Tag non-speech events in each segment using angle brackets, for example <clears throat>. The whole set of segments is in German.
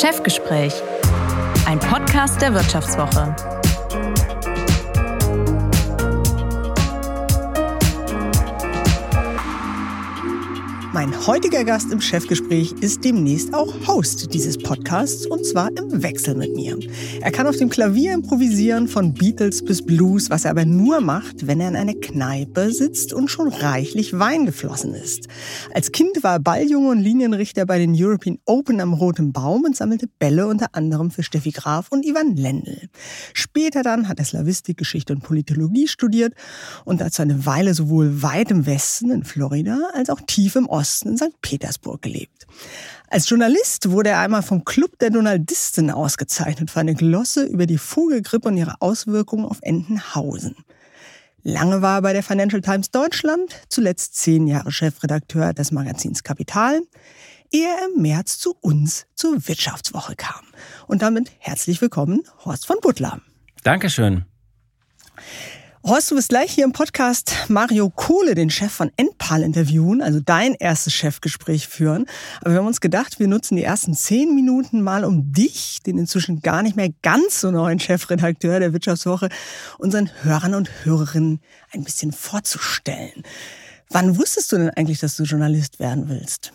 Chefgespräch, ein Podcast der Wirtschaftswoche. Mein heutiger Gast im Chefgespräch ist demnächst auch Host dieses Podcasts und zwar im Wechsel mit mir. Er kann auf dem Klavier improvisieren von Beatles bis Blues, was er aber nur macht, wenn er in einer Kneipe sitzt und schon reichlich Wein geflossen ist. Als Kind war er Balljunge und Linienrichter bei den European Open am Roten Baum und sammelte Bälle unter anderem für Steffi Graf und Ivan Lendl. Später dann hat er Slavistik, Geschichte und Politologie studiert und dazu eine Weile sowohl weit im Westen in Florida als auch tief im Osten Osten in St. Petersburg gelebt. Als Journalist wurde er einmal vom Club der Donaldisten ausgezeichnet für eine Glosse über die Vogelgrippe und ihre Auswirkungen auf Entenhausen. Lange war er bei der Financial Times Deutschland, zuletzt zehn Jahre Chefredakteur des Magazins Kapital, ehe er im März zu uns zur Wirtschaftswoche kam. Und damit herzlich willkommen, Horst von Butler. Dankeschön. Horst, du wirst gleich hier im Podcast Mario Kohle, den Chef von Enpal, interviewen, also dein erstes Chefgespräch führen. Aber wir haben uns gedacht, wir nutzen die ersten zehn Minuten mal, um dich, den inzwischen gar nicht mehr ganz so neuen Chefredakteur der Wirtschaftswoche, unseren Hörern und Hörerinnen ein bisschen vorzustellen. Wann wusstest du denn eigentlich, dass du Journalist werden willst?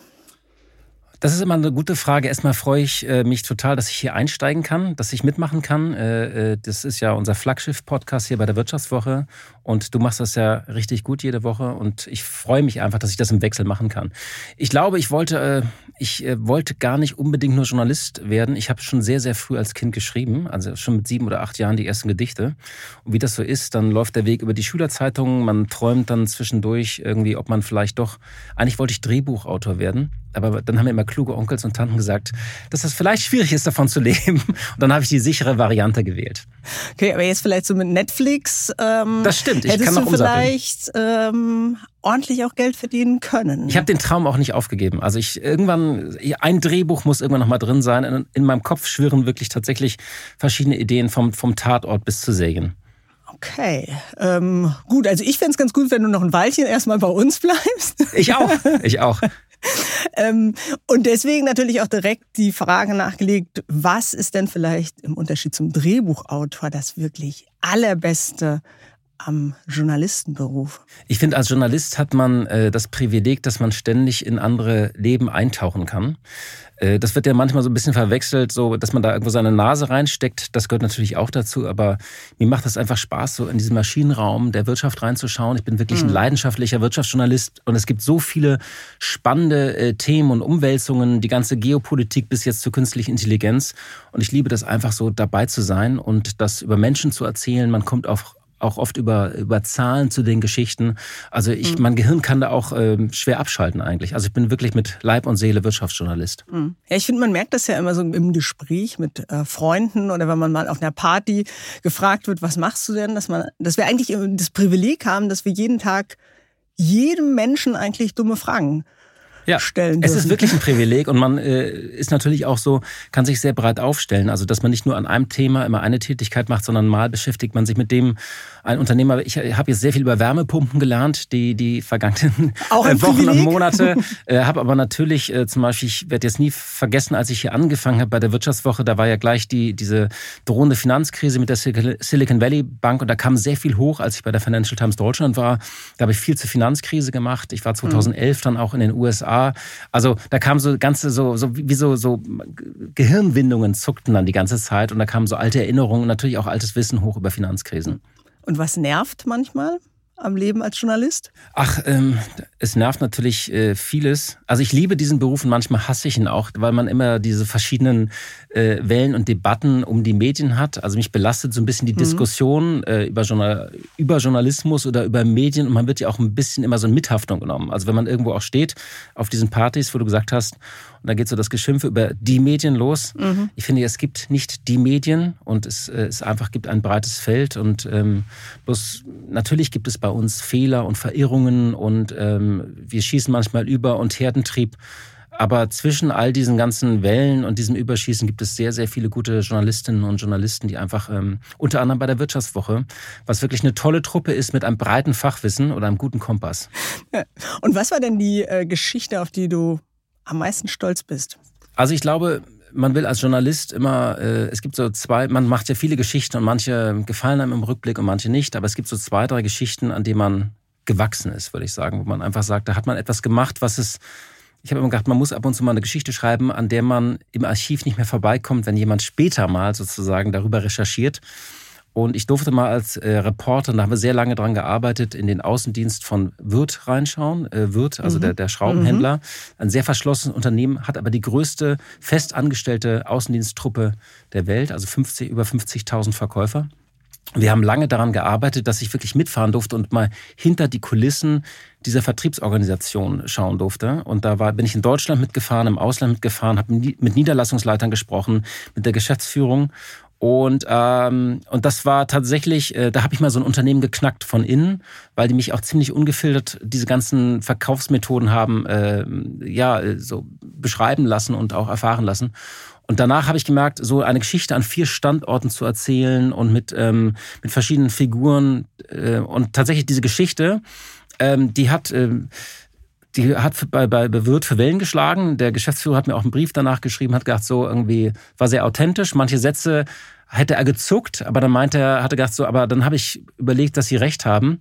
Das ist immer eine gute Frage. Erstmal freue ich äh, mich total, dass ich hier einsteigen kann, dass ich mitmachen kann. Äh, äh, das ist ja unser Flaggschiff-Podcast hier bei der Wirtschaftswoche. Und du machst das ja richtig gut jede Woche. Und ich freue mich einfach, dass ich das im Wechsel machen kann. Ich glaube, ich wollte, ich wollte gar nicht unbedingt nur Journalist werden. Ich habe schon sehr, sehr früh als Kind geschrieben. Also schon mit sieben oder acht Jahren die ersten Gedichte. Und wie das so ist, dann läuft der Weg über die Schülerzeitungen. Man träumt dann zwischendurch irgendwie, ob man vielleicht doch, eigentlich wollte ich Drehbuchautor werden aber dann haben mir immer kluge Onkels und Tanten gesagt, dass das vielleicht schwierig ist, davon zu leben. Und dann habe ich die sichere Variante gewählt. Okay, aber jetzt vielleicht so mit Netflix. Ähm, das stimmt, ich kann noch du vielleicht ähm, ordentlich auch Geld verdienen können. Ich habe den Traum auch nicht aufgegeben. Also ich irgendwann, ein Drehbuch muss irgendwann noch mal drin sein. In, in meinem Kopf schwirren wirklich tatsächlich verschiedene Ideen vom, vom Tatort bis zu Serien. Okay, ähm, gut. Also ich fände es ganz gut, wenn du noch ein Weilchen erstmal bei uns bleibst. Ich auch, ich auch. <laughs> ähm, und deswegen natürlich auch direkt die Frage nachgelegt, was ist denn vielleicht im Unterschied zum Drehbuchautor das wirklich allerbeste am Journalistenberuf? Ich finde, als Journalist hat man äh, das Privileg, dass man ständig in andere Leben eintauchen kann. Äh, das wird ja manchmal so ein bisschen verwechselt, so dass man da irgendwo seine Nase reinsteckt. Das gehört natürlich auch dazu, aber mir macht das einfach Spaß, so in diesen Maschinenraum der Wirtschaft reinzuschauen. Ich bin wirklich ein mhm. leidenschaftlicher Wirtschaftsjournalist und es gibt so viele spannende äh, Themen und Umwälzungen, die ganze Geopolitik bis jetzt zur künstlichen Intelligenz. Und ich liebe das einfach so dabei zu sein und das über Menschen zu erzählen. Man kommt auf auch oft über, über Zahlen zu den Geschichten. Also ich, mhm. mein Gehirn kann da auch ähm, schwer abschalten eigentlich. Also ich bin wirklich mit Leib und Seele Wirtschaftsjournalist. Mhm. Ja, ich finde, man merkt das ja immer so im Gespräch mit äh, Freunden oder wenn man mal auf einer Party gefragt wird, was machst du denn, dass man, dass wir eigentlich das Privileg haben, dass wir jeden Tag jedem Menschen eigentlich dumme Fragen ja, stellen dürfen. Es ist wirklich ein <laughs> Privileg und man äh, ist natürlich auch so, kann sich sehr breit aufstellen. Also, dass man nicht nur an einem Thema immer eine Tätigkeit macht, sondern mal beschäftigt man sich mit dem, ein Unternehmer, ich habe jetzt sehr viel über Wärmepumpen gelernt, die, die vergangenen äh, Wochen Privileg. und Monate. <laughs> Äh, habe aber natürlich äh, zum Beispiel, ich werde jetzt nie vergessen, als ich hier angefangen habe bei der Wirtschaftswoche, da war ja gleich die, diese drohende Finanzkrise mit der Silicon Valley Bank und da kam sehr viel hoch, als ich bei der Financial Times Deutschland war. Da habe ich viel zur Finanzkrise gemacht. Ich war 2011 mhm. dann auch in den USA. Also da kam so ganze, so, so wie so, so Gehirnwindungen zuckten dann die ganze Zeit und da kamen so alte Erinnerungen und natürlich auch altes Wissen hoch über Finanzkrisen. Und was nervt manchmal? am Leben als Journalist? Ach, ähm, es nervt natürlich äh, vieles. Also ich liebe diesen Beruf und manchmal hasse ich ihn auch, weil man immer diese verschiedenen äh, Wellen und Debatten um die Medien hat. Also mich belastet so ein bisschen die mhm. Diskussion äh, über, Journal über Journalismus oder über Medien und man wird ja auch ein bisschen immer so in Mithaftung genommen. Also wenn man irgendwo auch steht auf diesen Partys, wo du gesagt hast, und da geht so das Geschimpfe über die Medien los. Mhm. Ich finde, es gibt nicht die Medien und es, äh, es einfach gibt ein breites Feld und ähm, bloß natürlich gibt es bei uns Fehler und Verirrungen und ähm, wir schießen manchmal über und Herdentrieb. Aber zwischen all diesen ganzen Wellen und diesem Überschießen gibt es sehr, sehr viele gute Journalistinnen und Journalisten, die einfach ähm, unter anderem bei der Wirtschaftswoche, was wirklich eine tolle Truppe ist mit einem breiten Fachwissen oder einem guten Kompass. Und was war denn die äh, Geschichte, auf die du am meisten stolz bist? Also ich glaube, man will als Journalist immer, äh, es gibt so zwei, man macht ja viele Geschichten und manche gefallen einem im Rückblick und manche nicht, aber es gibt so zwei, drei Geschichten, an denen man gewachsen ist, würde ich sagen, wo man einfach sagt, da hat man etwas gemacht, was es ich habe immer gedacht, man muss ab und zu mal eine Geschichte schreiben, an der man im Archiv nicht mehr vorbeikommt, wenn jemand später mal sozusagen darüber recherchiert. Und ich durfte mal als äh, Reporter, da haben wir sehr lange dran gearbeitet, in den Außendienst von Wirth reinschauen. Äh, Wirth, also mhm. der, der Schraubenhändler, mhm. ein sehr verschlossenes Unternehmen, hat aber die größte festangestellte Außendiensttruppe der Welt, also 50, über 50.000 Verkäufer. Wir haben lange daran gearbeitet, dass ich wirklich mitfahren durfte und mal hinter die Kulissen dieser Vertriebsorganisation schauen durfte. Und da war, bin ich in Deutschland mitgefahren, im Ausland mitgefahren, habe mit Niederlassungsleitern gesprochen, mit der Geschäftsführung und, ähm, und das war tatsächlich, äh, da habe ich mal so ein Unternehmen geknackt von innen, weil die mich auch ziemlich ungefiltert diese ganzen Verkaufsmethoden haben äh, ja so beschreiben lassen und auch erfahren lassen. Und danach habe ich gemerkt, so eine Geschichte an vier Standorten zu erzählen und mit, ähm, mit verschiedenen Figuren. Äh, und tatsächlich diese Geschichte, ähm, die hat... Ähm, die hat bei, bei Wirt für Wellen geschlagen. Der Geschäftsführer hat mir auch einen Brief danach geschrieben, hat gesagt, so irgendwie, war sehr authentisch. Manche Sätze hätte er gezuckt, aber dann meinte er, hatte gedacht so, aber dann habe ich überlegt, dass sie recht haben.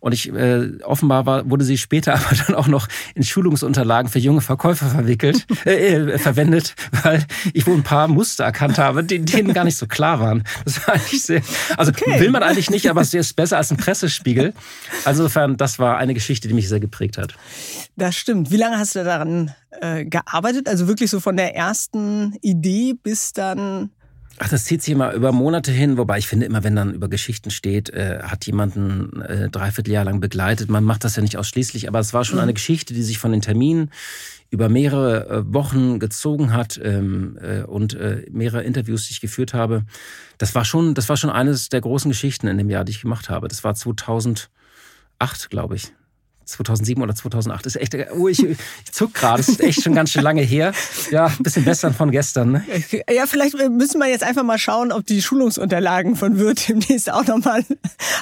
Und ich äh, offenbar war, wurde sie später <laughs> aber dann auch noch in Schulungsunterlagen für junge Verkäufer verwickelt, <laughs> äh, äh, verwendet, weil ich wohl ein paar Muster erkannt habe, die denen gar nicht so klar waren. Das war eigentlich sehr, also okay. will man eigentlich nicht, aber es ist besser als ein Pressespiegel. Also insofern, das war eine Geschichte, die mich sehr geprägt hat. Das stimmt. Wie lange hast du daran äh, gearbeitet? Also wirklich so von der ersten Idee bis dann Ach, das zieht sich immer über Monate hin, wobei ich finde immer, wenn dann über Geschichten steht, äh, hat jemanden äh, dreiviertel Jahr lang begleitet. Man macht das ja nicht ausschließlich, aber es war schon mhm. eine Geschichte, die sich von den Terminen über mehrere äh, Wochen gezogen hat ähm, äh, und äh, mehrere Interviews, die ich geführt habe. Das war schon, das war schon eines der großen Geschichten in dem Jahr, die ich gemacht habe. Das war 2008, glaube ich. 2007 oder 2008. Das ist echt, oh, ich, ich zuck gerade. Das ist echt schon ganz schön lange her. Ja, ein bisschen besser von gestern. Ne? Ja, vielleicht müssen wir jetzt einfach mal schauen, ob die Schulungsunterlagen von Wirt <laughs> demnächst auch nochmal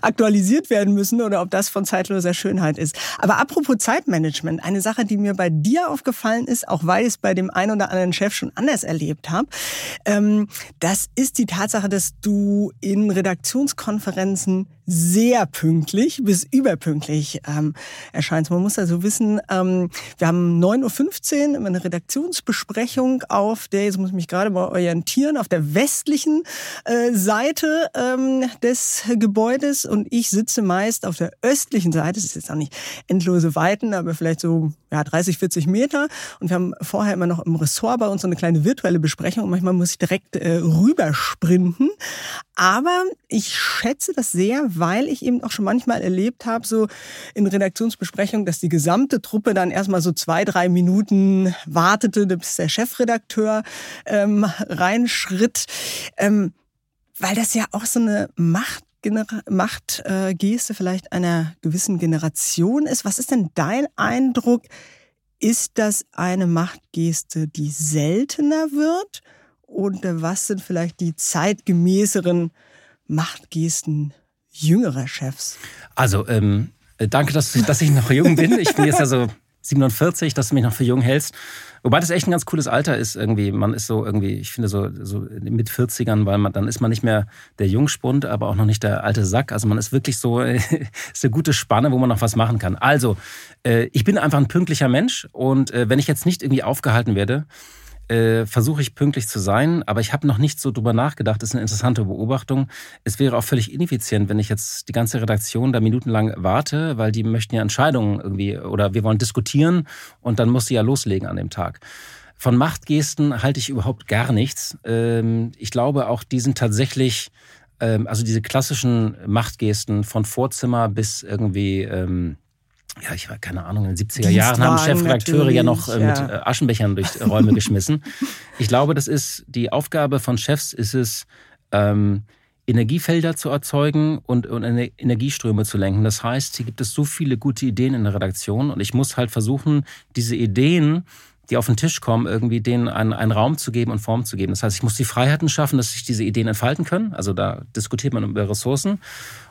aktualisiert werden müssen oder ob das von zeitloser Schönheit ist. Aber apropos Zeitmanagement, eine Sache, die mir bei dir aufgefallen ist, auch weil ich es bei dem einen oder anderen Chef schon anders erlebt habe, ähm, das ist die Tatsache, dass du in Redaktionskonferenzen sehr pünktlich bis überpünktlich ähm, erscheint. Man muss also wissen, ähm, wir haben 9.15 Uhr eine Redaktionsbesprechung auf der, jetzt muss ich mich gerade mal orientieren, auf der westlichen äh, Seite ähm, des Gebäudes und ich sitze meist auf der östlichen Seite. Das ist jetzt auch nicht endlose Weiten, aber vielleicht so ja, 30, 40 Meter. Und wir haben vorher immer noch im Ressort bei uns so eine kleine virtuelle Besprechung und manchmal muss ich direkt äh, rübersprinten. Aber ich schätze das sehr, weil ich eben auch schon manchmal erlebt habe, so in Redaktionsbesprechungen, dass die gesamte Truppe dann erstmal so zwei, drei Minuten wartete, bis der Chefredakteur ähm, reinschritt. Ähm, weil das ja auch so eine Macht Machtgeste vielleicht einer gewissen Generation ist. Was ist denn dein Eindruck? Ist das eine Machtgeste, die seltener wird? Und was sind vielleicht die zeitgemäßeren Machtgesten jüngerer Chefs? Also, ähm, danke, dass, dass ich noch jung bin. Ich bin jetzt also 47, dass du mich noch für jung hältst. Wobei das echt ein ganz cooles Alter ist irgendwie. Man ist so irgendwie, ich finde so, so mit 40ern, weil man, dann ist man nicht mehr der Jungspund, aber auch noch nicht der alte Sack. Also man ist wirklich so, <laughs> ist eine gute Spanne, wo man noch was machen kann. Also, äh, ich bin einfach ein pünktlicher Mensch und äh, wenn ich jetzt nicht irgendwie aufgehalten werde, äh, versuche ich pünktlich zu sein, aber ich habe noch nicht so drüber nachgedacht. Das ist eine interessante Beobachtung. Es wäre auch völlig ineffizient, wenn ich jetzt die ganze Redaktion da minutenlang warte, weil die möchten ja Entscheidungen irgendwie oder wir wollen diskutieren und dann muss sie ja loslegen an dem Tag. Von Machtgesten halte ich überhaupt gar nichts. Ähm, ich glaube auch, die sind tatsächlich, ähm, also diese klassischen Machtgesten von Vorzimmer bis irgendwie ähm, ja, ich war keine Ahnung, in den 70er Jahren haben Chefredakteure ja noch äh, mit ja. Aschenbechern durch Räume geschmissen. Ich glaube, das ist die Aufgabe von Chefs, ist es, ähm, Energiefelder zu erzeugen und, und Energieströme zu lenken. Das heißt, hier gibt es so viele gute Ideen in der Redaktion und ich muss halt versuchen, diese Ideen die auf den Tisch kommen, irgendwie denen einen, einen Raum zu geben und Form zu geben. Das heißt, ich muss die Freiheiten schaffen, dass sich diese Ideen entfalten können. Also da diskutiert man über Ressourcen.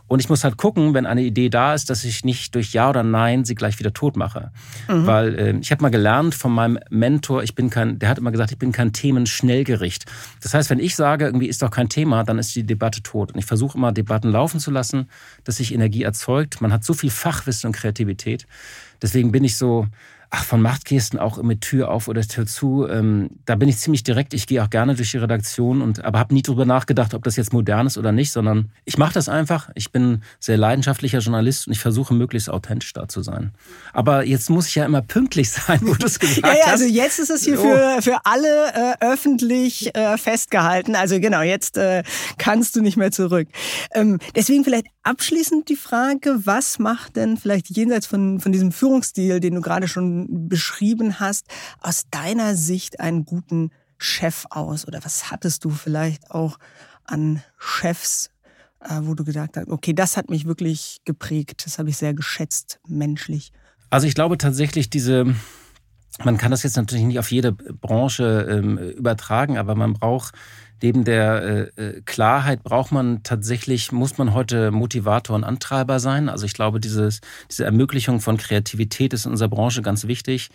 Und ich muss halt gucken, wenn eine Idee da ist, dass ich nicht durch Ja oder Nein sie gleich wieder tot mache. Mhm. Weil äh, ich habe mal gelernt von meinem Mentor, ich bin kein, der hat immer gesagt, ich bin kein Themenschnellgericht. Das heißt, wenn ich sage, irgendwie ist doch kein Thema, dann ist die Debatte tot. Und ich versuche immer, Debatten laufen zu lassen, dass sich Energie erzeugt. Man hat so viel Fachwissen und Kreativität. Deswegen bin ich so, ach, von Machtgesten auch mit Tür auf oder Tür zu. Ähm, da bin ich ziemlich direkt. Ich gehe auch gerne durch die Redaktion und aber habe nie drüber nachgedacht, ob das jetzt modern ist oder nicht, sondern ich mache das einfach. Ich bin sehr leidenschaftlicher Journalist und ich versuche möglichst authentisch da zu sein. Aber jetzt muss ich ja immer pünktlich <laughs> sein, wo du es gesagt ja, ja, hast. Also jetzt ist es hier für, für alle äh, öffentlich äh, festgehalten. Also genau, jetzt äh, kannst du nicht mehr zurück. Ähm, deswegen vielleicht abschließend die Frage, was macht denn vielleicht jenseits von, von diesem Führungsstil, den du gerade schon beschrieben hast, aus deiner Sicht einen guten Chef aus? Oder was hattest du vielleicht auch an Chefs, äh, wo du gesagt hast, okay, das hat mich wirklich geprägt, das habe ich sehr geschätzt, menschlich? Also ich glaube tatsächlich, diese, man kann das jetzt natürlich nicht auf jede Branche ähm, übertragen, aber man braucht neben der äh, äh, Klarheit braucht man tatsächlich, muss man heute Motivator und Antreiber sein. Also ich glaube, dieses, diese Ermöglichung von Kreativität ist in unserer Branche ganz wichtig.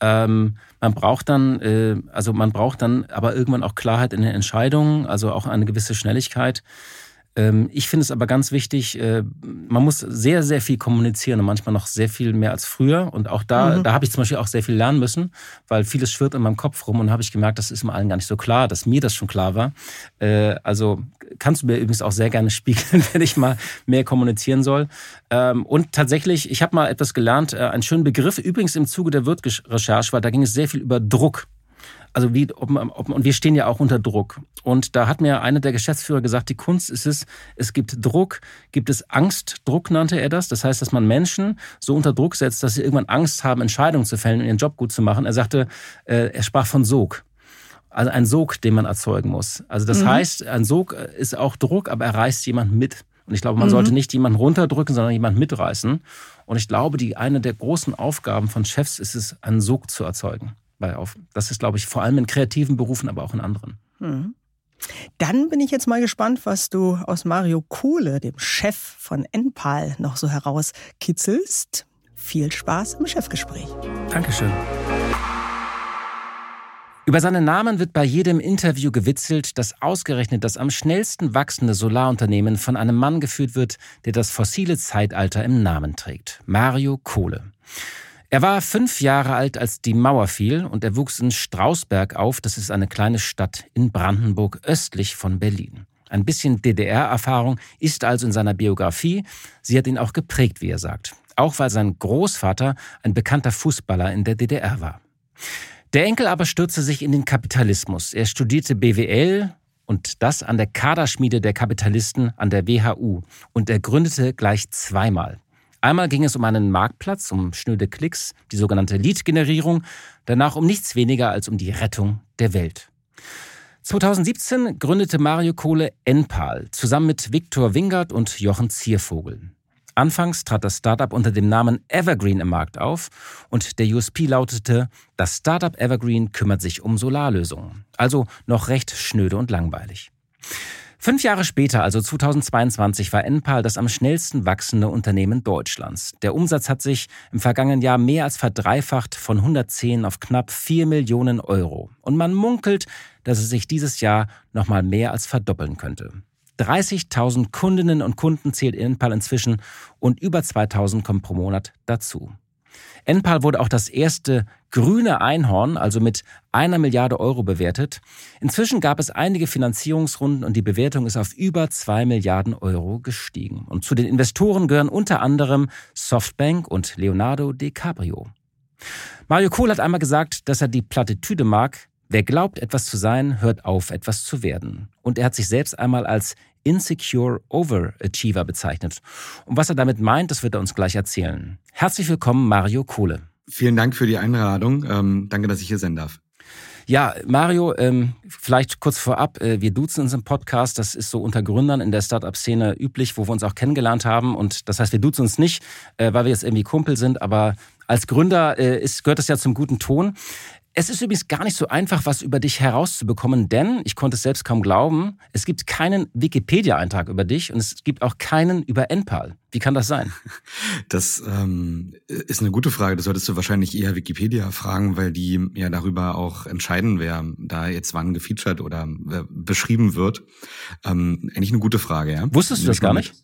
Ähm, man braucht dann, äh, also man braucht dann aber irgendwann auch Klarheit in den Entscheidungen, also auch eine gewisse Schnelligkeit. Ähm, ich finde es aber ganz wichtig, äh, man muss sehr, sehr viel kommunizieren und manchmal noch sehr viel mehr als früher. Und auch da, mhm. da habe ich zum Beispiel auch sehr viel lernen müssen, weil vieles schwirrt in meinem Kopf rum und habe ich gemerkt, das ist mir allen gar nicht so klar, dass mir das schon klar war. Äh, also kannst du mir übrigens auch sehr gerne <laughs> spiegeln, wenn ich mal mehr kommunizieren soll. Ähm, und tatsächlich, ich habe mal etwas gelernt, äh, einen schönen Begriff, übrigens im Zuge der Wirt-Recherche, weil da ging es sehr viel über Druck. Also wie, ob, ob, und wir stehen ja auch unter Druck. Und da hat mir einer der Geschäftsführer gesagt, die Kunst ist es, es gibt Druck, gibt es Angstdruck, nannte er das. Das heißt, dass man Menschen so unter Druck setzt, dass sie irgendwann Angst haben, Entscheidungen zu fällen und ihren Job gut zu machen. Er sagte, äh, er sprach von Sog. Also ein Sog, den man erzeugen muss. Also das mhm. heißt, ein Sog ist auch Druck, aber er reißt jemand mit. Und ich glaube, man mhm. sollte nicht jemanden runterdrücken, sondern jemanden mitreißen. Und ich glaube, die eine der großen Aufgaben von Chefs ist es, einen Sog zu erzeugen bei auf. Das ist, glaube ich, vor allem in kreativen Berufen, aber auch in anderen. Mhm. Dann bin ich jetzt mal gespannt, was du aus Mario Kohle, dem Chef von Enpal, noch so herauskitzelst. Viel Spaß im Chefgespräch. Dankeschön. Über seinen Namen wird bei jedem Interview gewitzelt, dass ausgerechnet das am schnellsten wachsende Solarunternehmen von einem Mann geführt wird, der das fossile Zeitalter im Namen trägt. Mario Kohle. Er war fünf Jahre alt, als die Mauer fiel und er wuchs in Strausberg auf. Das ist eine kleine Stadt in Brandenburg östlich von Berlin. Ein bisschen DDR-Erfahrung ist also in seiner Biografie. Sie hat ihn auch geprägt, wie er sagt. Auch weil sein Großvater ein bekannter Fußballer in der DDR war. Der Enkel aber stürzte sich in den Kapitalismus. Er studierte BWL und das an der Kaderschmiede der Kapitalisten an der WHU. Und er gründete gleich zweimal. Einmal ging es um einen Marktplatz, um schnöde Klicks, die sogenannte Lead-Generierung, danach um nichts weniger als um die Rettung der Welt. 2017 gründete Mario Kohle Enpal zusammen mit Viktor Wingert und Jochen Ziervogel. Anfangs trat das Startup unter dem Namen Evergreen im Markt auf und der USP lautete, das Startup Evergreen kümmert sich um Solarlösungen. Also noch recht schnöde und langweilig. Fünf Jahre später, also 2022, war Enpal das am schnellsten wachsende Unternehmen Deutschlands. Der Umsatz hat sich im vergangenen Jahr mehr als verdreifacht von 110 auf knapp 4 Millionen Euro. Und man munkelt, dass es sich dieses Jahr nochmal mehr als verdoppeln könnte. 30.000 Kundinnen und Kunden zählt Enpal inzwischen und über 2.000 kommen pro Monat dazu. Enpal wurde auch das erste grüne Einhorn, also mit einer Milliarde Euro bewertet. Inzwischen gab es einige Finanzierungsrunden und die Bewertung ist auf über zwei Milliarden Euro gestiegen. Und zu den Investoren gehören unter anderem Softbank und Leonardo DiCaprio. Mario Kohl hat einmal gesagt, dass er die Plattitüde mag, wer glaubt, etwas zu sein, hört auf, etwas zu werden. Und er hat sich selbst einmal als Insecure Overachiever bezeichnet. Und was er damit meint, das wird er uns gleich erzählen. Herzlich willkommen, Mario Kohle. Vielen Dank für die Einladung. Ähm, danke, dass ich hier sein darf. Ja, Mario, ähm, vielleicht kurz vorab, äh, wir duzen uns im Podcast, das ist so unter Gründern in der Startup-Szene üblich, wo wir uns auch kennengelernt haben. Und das heißt, wir duzen uns nicht, äh, weil wir jetzt irgendwie Kumpel sind, aber als Gründer äh, gehört das ja zum guten Ton. Es ist übrigens gar nicht so einfach, was über dich herauszubekommen, denn ich konnte es selbst kaum glauben, es gibt keinen Wikipedia-Eintrag über dich und es gibt auch keinen über NPAL. Wie kann das sein? <laughs> Das ähm, ist eine gute Frage. Das solltest du wahrscheinlich eher Wikipedia fragen, weil die ja darüber auch entscheiden, wer da jetzt wann gefeatured oder äh, beschrieben wird. Ähm, eigentlich eine gute Frage, ja. Wusstest du das gar nicht?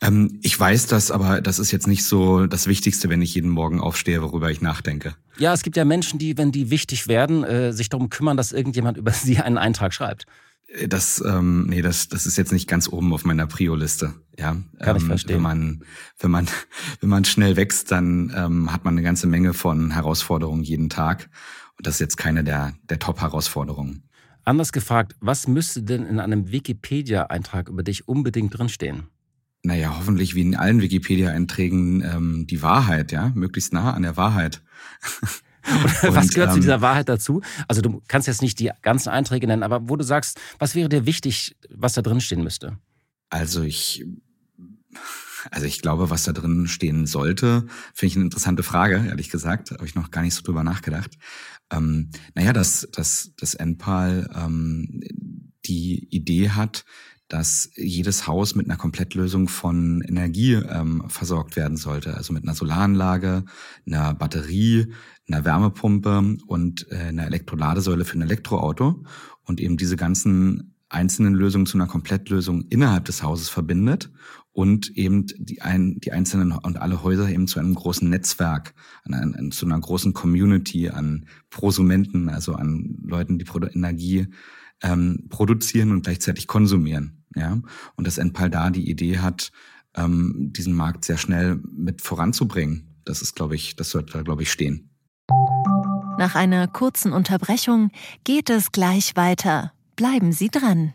Ähm, ich weiß das, aber das ist jetzt nicht so das Wichtigste, wenn ich jeden Morgen aufstehe, worüber ich nachdenke. Ja, es gibt ja Menschen, die, wenn die wichtig werden, äh, sich darum kümmern, dass irgendjemand <laughs> über sie einen Eintrag schreibt. Äh, das, ähm, nee, das, das ist jetzt nicht ganz oben auf meiner Prio-Liste. Ja, kann ich ähm, verstehen. Wenn man, wenn man, <laughs> wenn man schnell wächst, dann ähm, hat man eine ganze Menge von Herausforderungen jeden Tag. Und das ist jetzt keine der, der Top-Herausforderungen. Anders gefragt, was müsste denn in einem Wikipedia-Eintrag über dich unbedingt drinstehen? Naja, hoffentlich wie in allen Wikipedia-Einträgen ähm, die Wahrheit, ja, möglichst nah an der Wahrheit. <laughs> Und, was gehört ähm, zu dieser Wahrheit dazu? Also du kannst jetzt nicht die ganzen Einträge nennen, aber wo du sagst, was wäre dir wichtig, was da drin stehen müsste? Also ich, also ich glaube, was da drin stehen sollte, finde ich eine interessante Frage, ehrlich gesagt, habe ich noch gar nicht so drüber nachgedacht. Ähm, naja, dass, dass, dass NPAL ähm, die Idee hat, dass jedes Haus mit einer Komplettlösung von Energie ähm, versorgt werden sollte. Also mit einer Solaranlage, einer Batterie, einer Wärmepumpe und äh, einer Elektroladesäule für ein Elektroauto und eben diese ganzen einzelnen Lösungen zu einer Komplettlösung innerhalb des Hauses verbindet und eben die, ein, die einzelnen und alle Häuser eben zu einem großen Netzwerk, an, an, zu einer großen Community an Prosumenten, also an Leuten, die Energie ähm, produzieren und gleichzeitig konsumieren. Ja, und dass Enpal da die Idee hat, ähm, diesen Markt sehr schnell mit voranzubringen. Das ist, glaube ich, das sollte da, glaube ich, stehen. Nach einer kurzen Unterbrechung geht es gleich weiter. Bleiben Sie dran.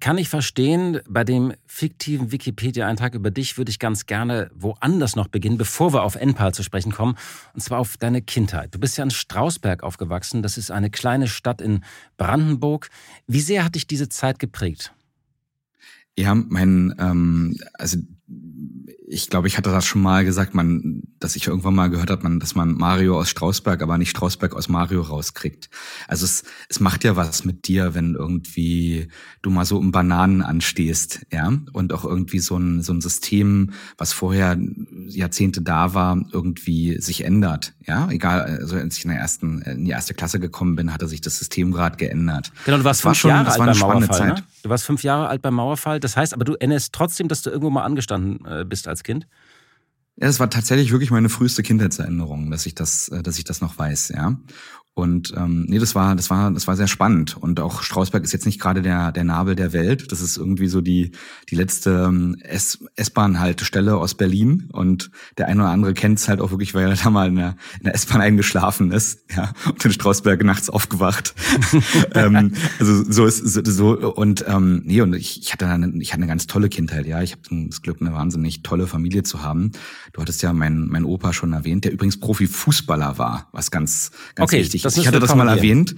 Kann ich verstehen, bei dem fiktiven Wikipedia-Eintrag über dich würde ich ganz gerne woanders noch beginnen, bevor wir auf Enpal zu sprechen kommen, und zwar auf deine Kindheit. Du bist ja in Strausberg aufgewachsen, das ist eine kleine Stadt in Brandenburg. Wie sehr hat dich diese Zeit geprägt? Ja, mein, ähm, also ich glaube, ich hatte das schon mal gesagt, man, dass ich irgendwann mal gehört habe, man, dass man Mario aus Strausberg, aber nicht Strausberg aus Mario rauskriegt. Also es, es macht ja was mit dir, wenn irgendwie du mal so um Bananen anstehst, ja, und auch irgendwie so ein, so ein System, was vorher Jahrzehnte da war, irgendwie sich ändert, ja, egal, also als ich in der ersten, in die erste Klasse gekommen bin, hatte sich das System gerade geändert. Genau, du warst fünf war Jahre alt beim Mauerfall, ne? Du warst fünf Jahre alt beim Mauerfall, das heißt, aber du erinnerst trotzdem, dass du irgendwo mal angestanden äh, bist als Kind? Ja, es war tatsächlich wirklich meine früheste Kindheitserinnerung, dass ich das, äh, dass ich das noch weiß, ja. Und ähm, nee, das war, das war, das war sehr spannend. Und auch Strausberg ist jetzt nicht gerade der, der Nabel der Welt. Das ist irgendwie so die, die letzte ähm, S-Bahn-Haltestelle aus Berlin. Und der eine oder andere kennt es halt auch wirklich, weil er da mal in der, in der S-Bahn eingeschlafen ist, ja, und in Strausberg nachts aufgewacht. <laughs> ähm, also so ist so, so und ähm, nee, und ich, ich hatte eine, ich hatte eine ganz tolle Kindheit, ja. Ich habe das Glück, eine wahnsinnig tolle Familie zu haben. Du hattest ja mein, mein Opa schon erwähnt, der übrigens Profifußballer war, was ganz, ganz okay, wichtig ich hatte das mal erwähnt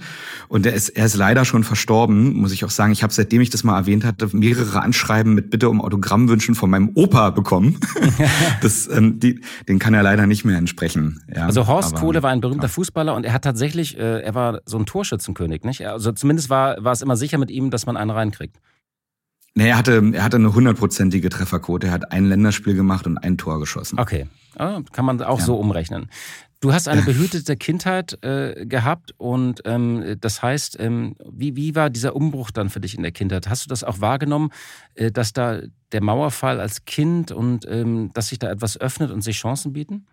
und er ist, er ist leider schon verstorben, muss ich auch sagen. Ich habe, seitdem ich das mal erwähnt hatte, mehrere Anschreiben mit Bitte um Autogrammwünschen von meinem Opa bekommen. <laughs> das, ähm, die, den kann er leider nicht mehr entsprechen. Ja, also Horst aber, Kohle war ein berühmter ja. Fußballer und er hat tatsächlich, äh, er war so ein Torschützenkönig, nicht? Also zumindest war, war es immer sicher mit ihm, dass man einen reinkriegt. Nee, er hatte, er hatte eine hundertprozentige Trefferquote. Er hat ein Länderspiel gemacht und ein Tor geschossen. Okay. Ah, kann man auch ja. so umrechnen. Du hast eine behütete Kindheit äh, gehabt und ähm, das heißt, ähm, wie, wie war dieser Umbruch dann für dich in der Kindheit? Hast du das auch wahrgenommen, äh, dass da der Mauerfall als Kind und ähm, dass sich da etwas öffnet und sich Chancen bieten?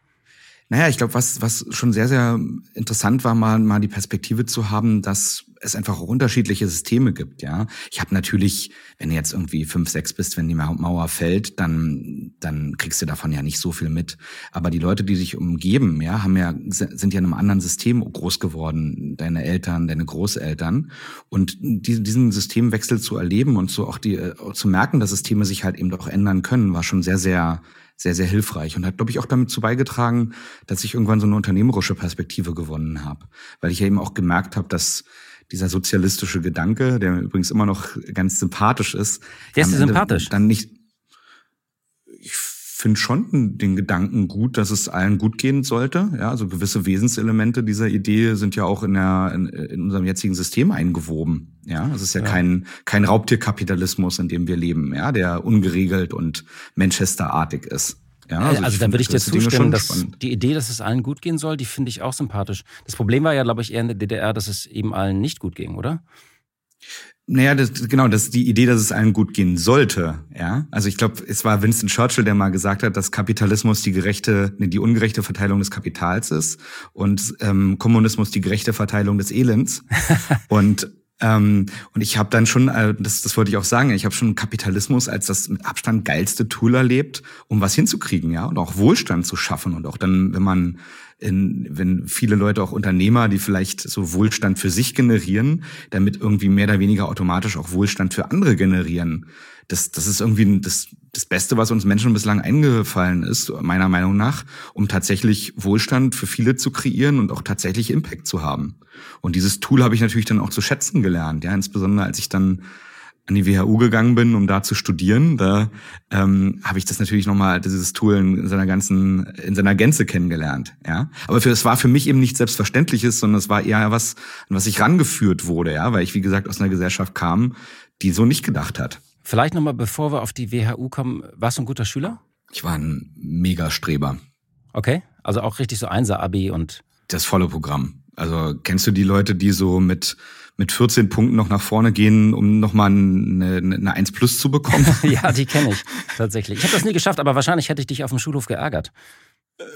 Naja, ich glaube, was, was schon sehr, sehr interessant war, mal, mal die Perspektive zu haben, dass es einfach auch unterschiedliche Systeme gibt, ja. Ich habe natürlich, wenn du jetzt irgendwie fünf, sechs bist, wenn die Mauer fällt, dann, dann kriegst du davon ja nicht so viel mit. Aber die Leute, die sich umgeben, ja, haben ja, sind ja in einem anderen System groß geworden. Deine Eltern, deine Großeltern. Und diesen Systemwechsel zu erleben und so auch die, äh, zu merken, dass Systeme sich halt eben doch ändern können, war schon sehr, sehr, sehr, sehr hilfreich und hat, glaube ich, auch damit zu beigetragen, dass ich irgendwann so eine unternehmerische Perspektive gewonnen habe. Weil ich ja eben auch gemerkt habe, dass dieser sozialistische Gedanke, der übrigens immer noch ganz sympathisch ist. Der ist sympathisch. Dann nicht. Finde schon den Gedanken gut, dass es allen gut gehen sollte. Ja, also gewisse Wesenselemente dieser Idee sind ja auch in, der, in, in unserem jetzigen System eingewoben. Ja, es ist ja, ja, kein kein Raubtierkapitalismus, in dem wir leben, ja, der ungeregelt und Manchesterartig ist. Ja, also, also da würde ich dir zustimmen, dass spannend. die Idee, dass es allen gut gehen soll, die finde ich auch sympathisch. Das Problem war ja, glaube ich, eher in der DDR, dass es eben allen nicht gut ging, oder? Naja, das, genau, das ist die Idee, dass es allen gut gehen sollte. Ja, also ich glaube, es war Winston Churchill, der mal gesagt hat, dass Kapitalismus die gerechte, nee, die ungerechte Verteilung des Kapitals ist und ähm, Kommunismus die gerechte Verteilung des Elends. <laughs> und ähm, und ich habe dann schon, äh, das, das wollte ich auch sagen, ich habe schon Kapitalismus als das mit Abstand geilste Tool erlebt, um was hinzukriegen, ja, und auch Wohlstand zu schaffen. Und auch dann, wenn man in, wenn viele Leute auch Unternehmer, die vielleicht so Wohlstand für sich generieren, damit irgendwie mehr oder weniger automatisch auch Wohlstand für andere generieren. Das, das ist irgendwie das, das Beste, was uns Menschen bislang eingefallen ist, meiner Meinung nach, um tatsächlich Wohlstand für viele zu kreieren und auch tatsächlich Impact zu haben. Und dieses Tool habe ich natürlich dann auch zu schätzen gelernt, ja, insbesondere als ich dann an die WHU gegangen bin, um da zu studieren, da ähm, habe ich das natürlich nochmal, dieses Tool in seiner ganzen, in seiner Gänze kennengelernt. Ja, aber für, es war für mich eben nicht selbstverständliches, sondern es war eher was, an was ich rangeführt wurde, ja, weil ich wie gesagt aus einer Gesellschaft kam, die so nicht gedacht hat. Vielleicht nochmal, bevor wir auf die WHU kommen, warst du ein guter Schüler? Ich war ein Megastreber. Okay, also auch richtig so Einser-Abi und das volle Programm. Also kennst du die Leute, die so mit mit 14 Punkten noch nach vorne gehen, um nochmal eine, eine 1 plus zu bekommen? <laughs> ja, die kenne ich tatsächlich. Ich habe das nie geschafft, aber wahrscheinlich hätte ich dich auf dem Schulhof geärgert.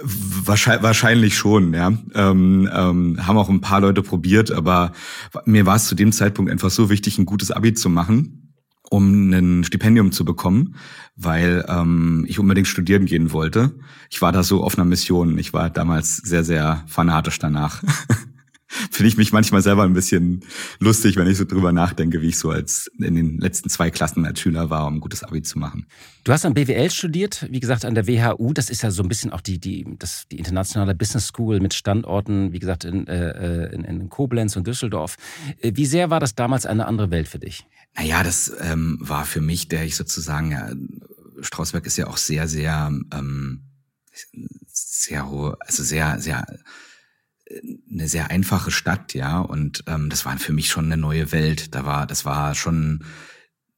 Wahrscheinlich, wahrscheinlich schon, ja. Ähm, ähm, haben auch ein paar Leute probiert, aber mir war es zu dem Zeitpunkt einfach so wichtig, ein gutes Abi zu machen, um ein Stipendium zu bekommen, weil ähm, ich unbedingt studieren gehen wollte. Ich war da so auf einer Mission. Ich war damals sehr, sehr fanatisch danach. <laughs> finde ich mich manchmal selber ein bisschen lustig, wenn ich so drüber nachdenke, wie ich so als in den letzten zwei Klassen als Schüler war, um ein gutes Abi zu machen. Du hast dann BWL studiert, wie gesagt, an der WHU. Das ist ja so ein bisschen auch die, die, das, die internationale Business School mit Standorten, wie gesagt, in, äh, in, in Koblenz und Düsseldorf. Äh, wie sehr war das damals eine andere Welt für dich? Naja, das ähm, war für mich, der ich sozusagen, ja, Strausberg ist ja auch sehr, sehr, ähm, sehr hohe, also sehr, sehr eine sehr einfache Stadt, ja, und ähm, das war für mich schon eine neue Welt. Da war, das war schon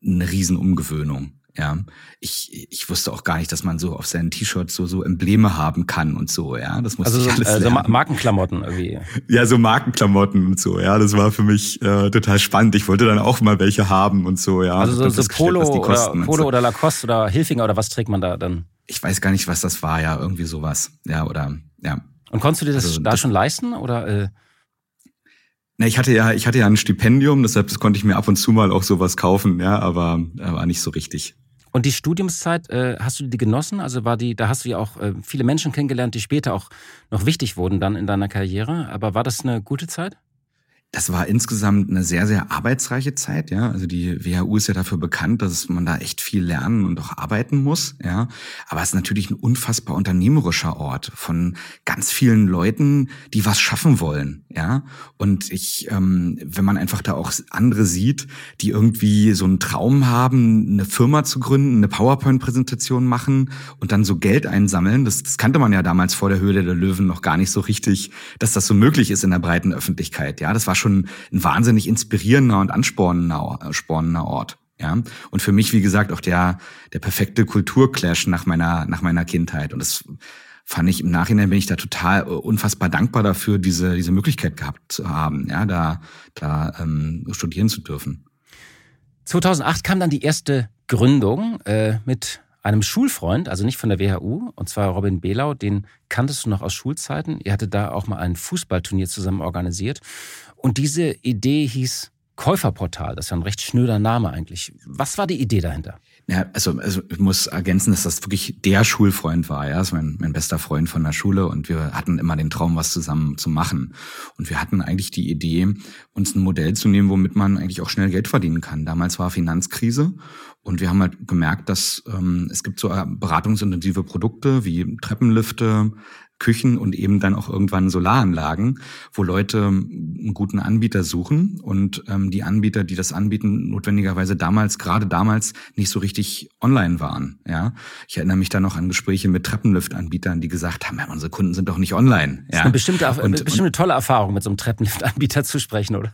eine Riesenumgewöhnung. Ja, ich, ich wusste auch gar nicht, dass man so auf seinen T-Shirts so, so Embleme haben kann und so, ja. Das musste also ich alles so, lernen. Markenklamotten irgendwie. Ja, so Markenklamotten und so, ja. Das war für mich äh, total spannend. Ich wollte dann auch mal welche haben und so, ja. Also so, so Polo, oder, Polo so. oder Lacoste oder Hilfinger oder was trägt man da dann? Ich weiß gar nicht, was das war, ja, irgendwie sowas. Ja, oder, ja. Und konntest du dir das also, da das, schon leisten oder? Äh? Na, ich hatte ja, ich hatte ja ein Stipendium, deshalb konnte ich mir ab und zu mal auch sowas kaufen, ja, aber, aber nicht so richtig. Und die Studiumszeit, äh, hast du die genossen? Also war die, da hast du ja auch äh, viele Menschen kennengelernt, die später auch noch wichtig wurden dann in deiner Karriere. Aber war das eine gute Zeit? Das war insgesamt eine sehr, sehr arbeitsreiche Zeit, ja. Also die WHU ist ja dafür bekannt, dass man da echt viel lernen und auch arbeiten muss, ja. Aber es ist natürlich ein unfassbar unternehmerischer Ort von ganz vielen Leuten, die was schaffen wollen, ja. Und ich, ähm, wenn man einfach da auch andere sieht, die irgendwie so einen Traum haben, eine Firma zu gründen, eine PowerPoint-Präsentation machen und dann so Geld einsammeln, das, das kannte man ja damals vor der Höhle der Löwen noch gar nicht so richtig, dass das so möglich ist in der breiten Öffentlichkeit, ja. Das war schon ein wahnsinnig inspirierender und anspornender, anspornender Ort. Ja, und für mich, wie gesagt, auch der, der perfekte Kulturclash nach meiner, nach meiner Kindheit. Und das fand ich im Nachhinein bin ich da total äh, unfassbar dankbar dafür, diese, diese Möglichkeit gehabt zu haben, ja, da, da ähm, studieren zu dürfen. 2008 kam dann die erste Gründung äh, mit einem Schulfreund, also nicht von der WHU, und zwar Robin Behlau, den kanntest du noch aus Schulzeiten. Ihr hattet da auch mal ein Fußballturnier zusammen organisiert. Und diese Idee hieß Käuferportal. Das ist ja ein recht schnöder Name eigentlich. Was war die Idee dahinter? Ja, also, also ich muss ergänzen, dass das wirklich der Schulfreund war. Ja, das war mein, mein bester Freund von der Schule und wir hatten immer den Traum, was zusammen zu machen. Und wir hatten eigentlich die Idee, uns ein Modell zu nehmen, womit man eigentlich auch schnell Geld verdienen kann. Damals war Finanzkrise und wir haben halt gemerkt, dass ähm, es gibt so beratungsintensive Produkte wie Treppenlifte, Küchen und eben dann auch irgendwann Solaranlagen, wo Leute einen guten Anbieter suchen und ähm, die Anbieter, die das anbieten, notwendigerweise damals, gerade damals, nicht so richtig online waren. Ja, ich erinnere mich da noch an Gespräche mit Treppenliftanbietern, die gesagt haben, ja, unsere Kunden sind doch nicht online. Ja? Das ist eine bestimmte, und, eine bestimmte tolle Erfahrung, mit so einem Treppenliftanbieter zu sprechen, oder?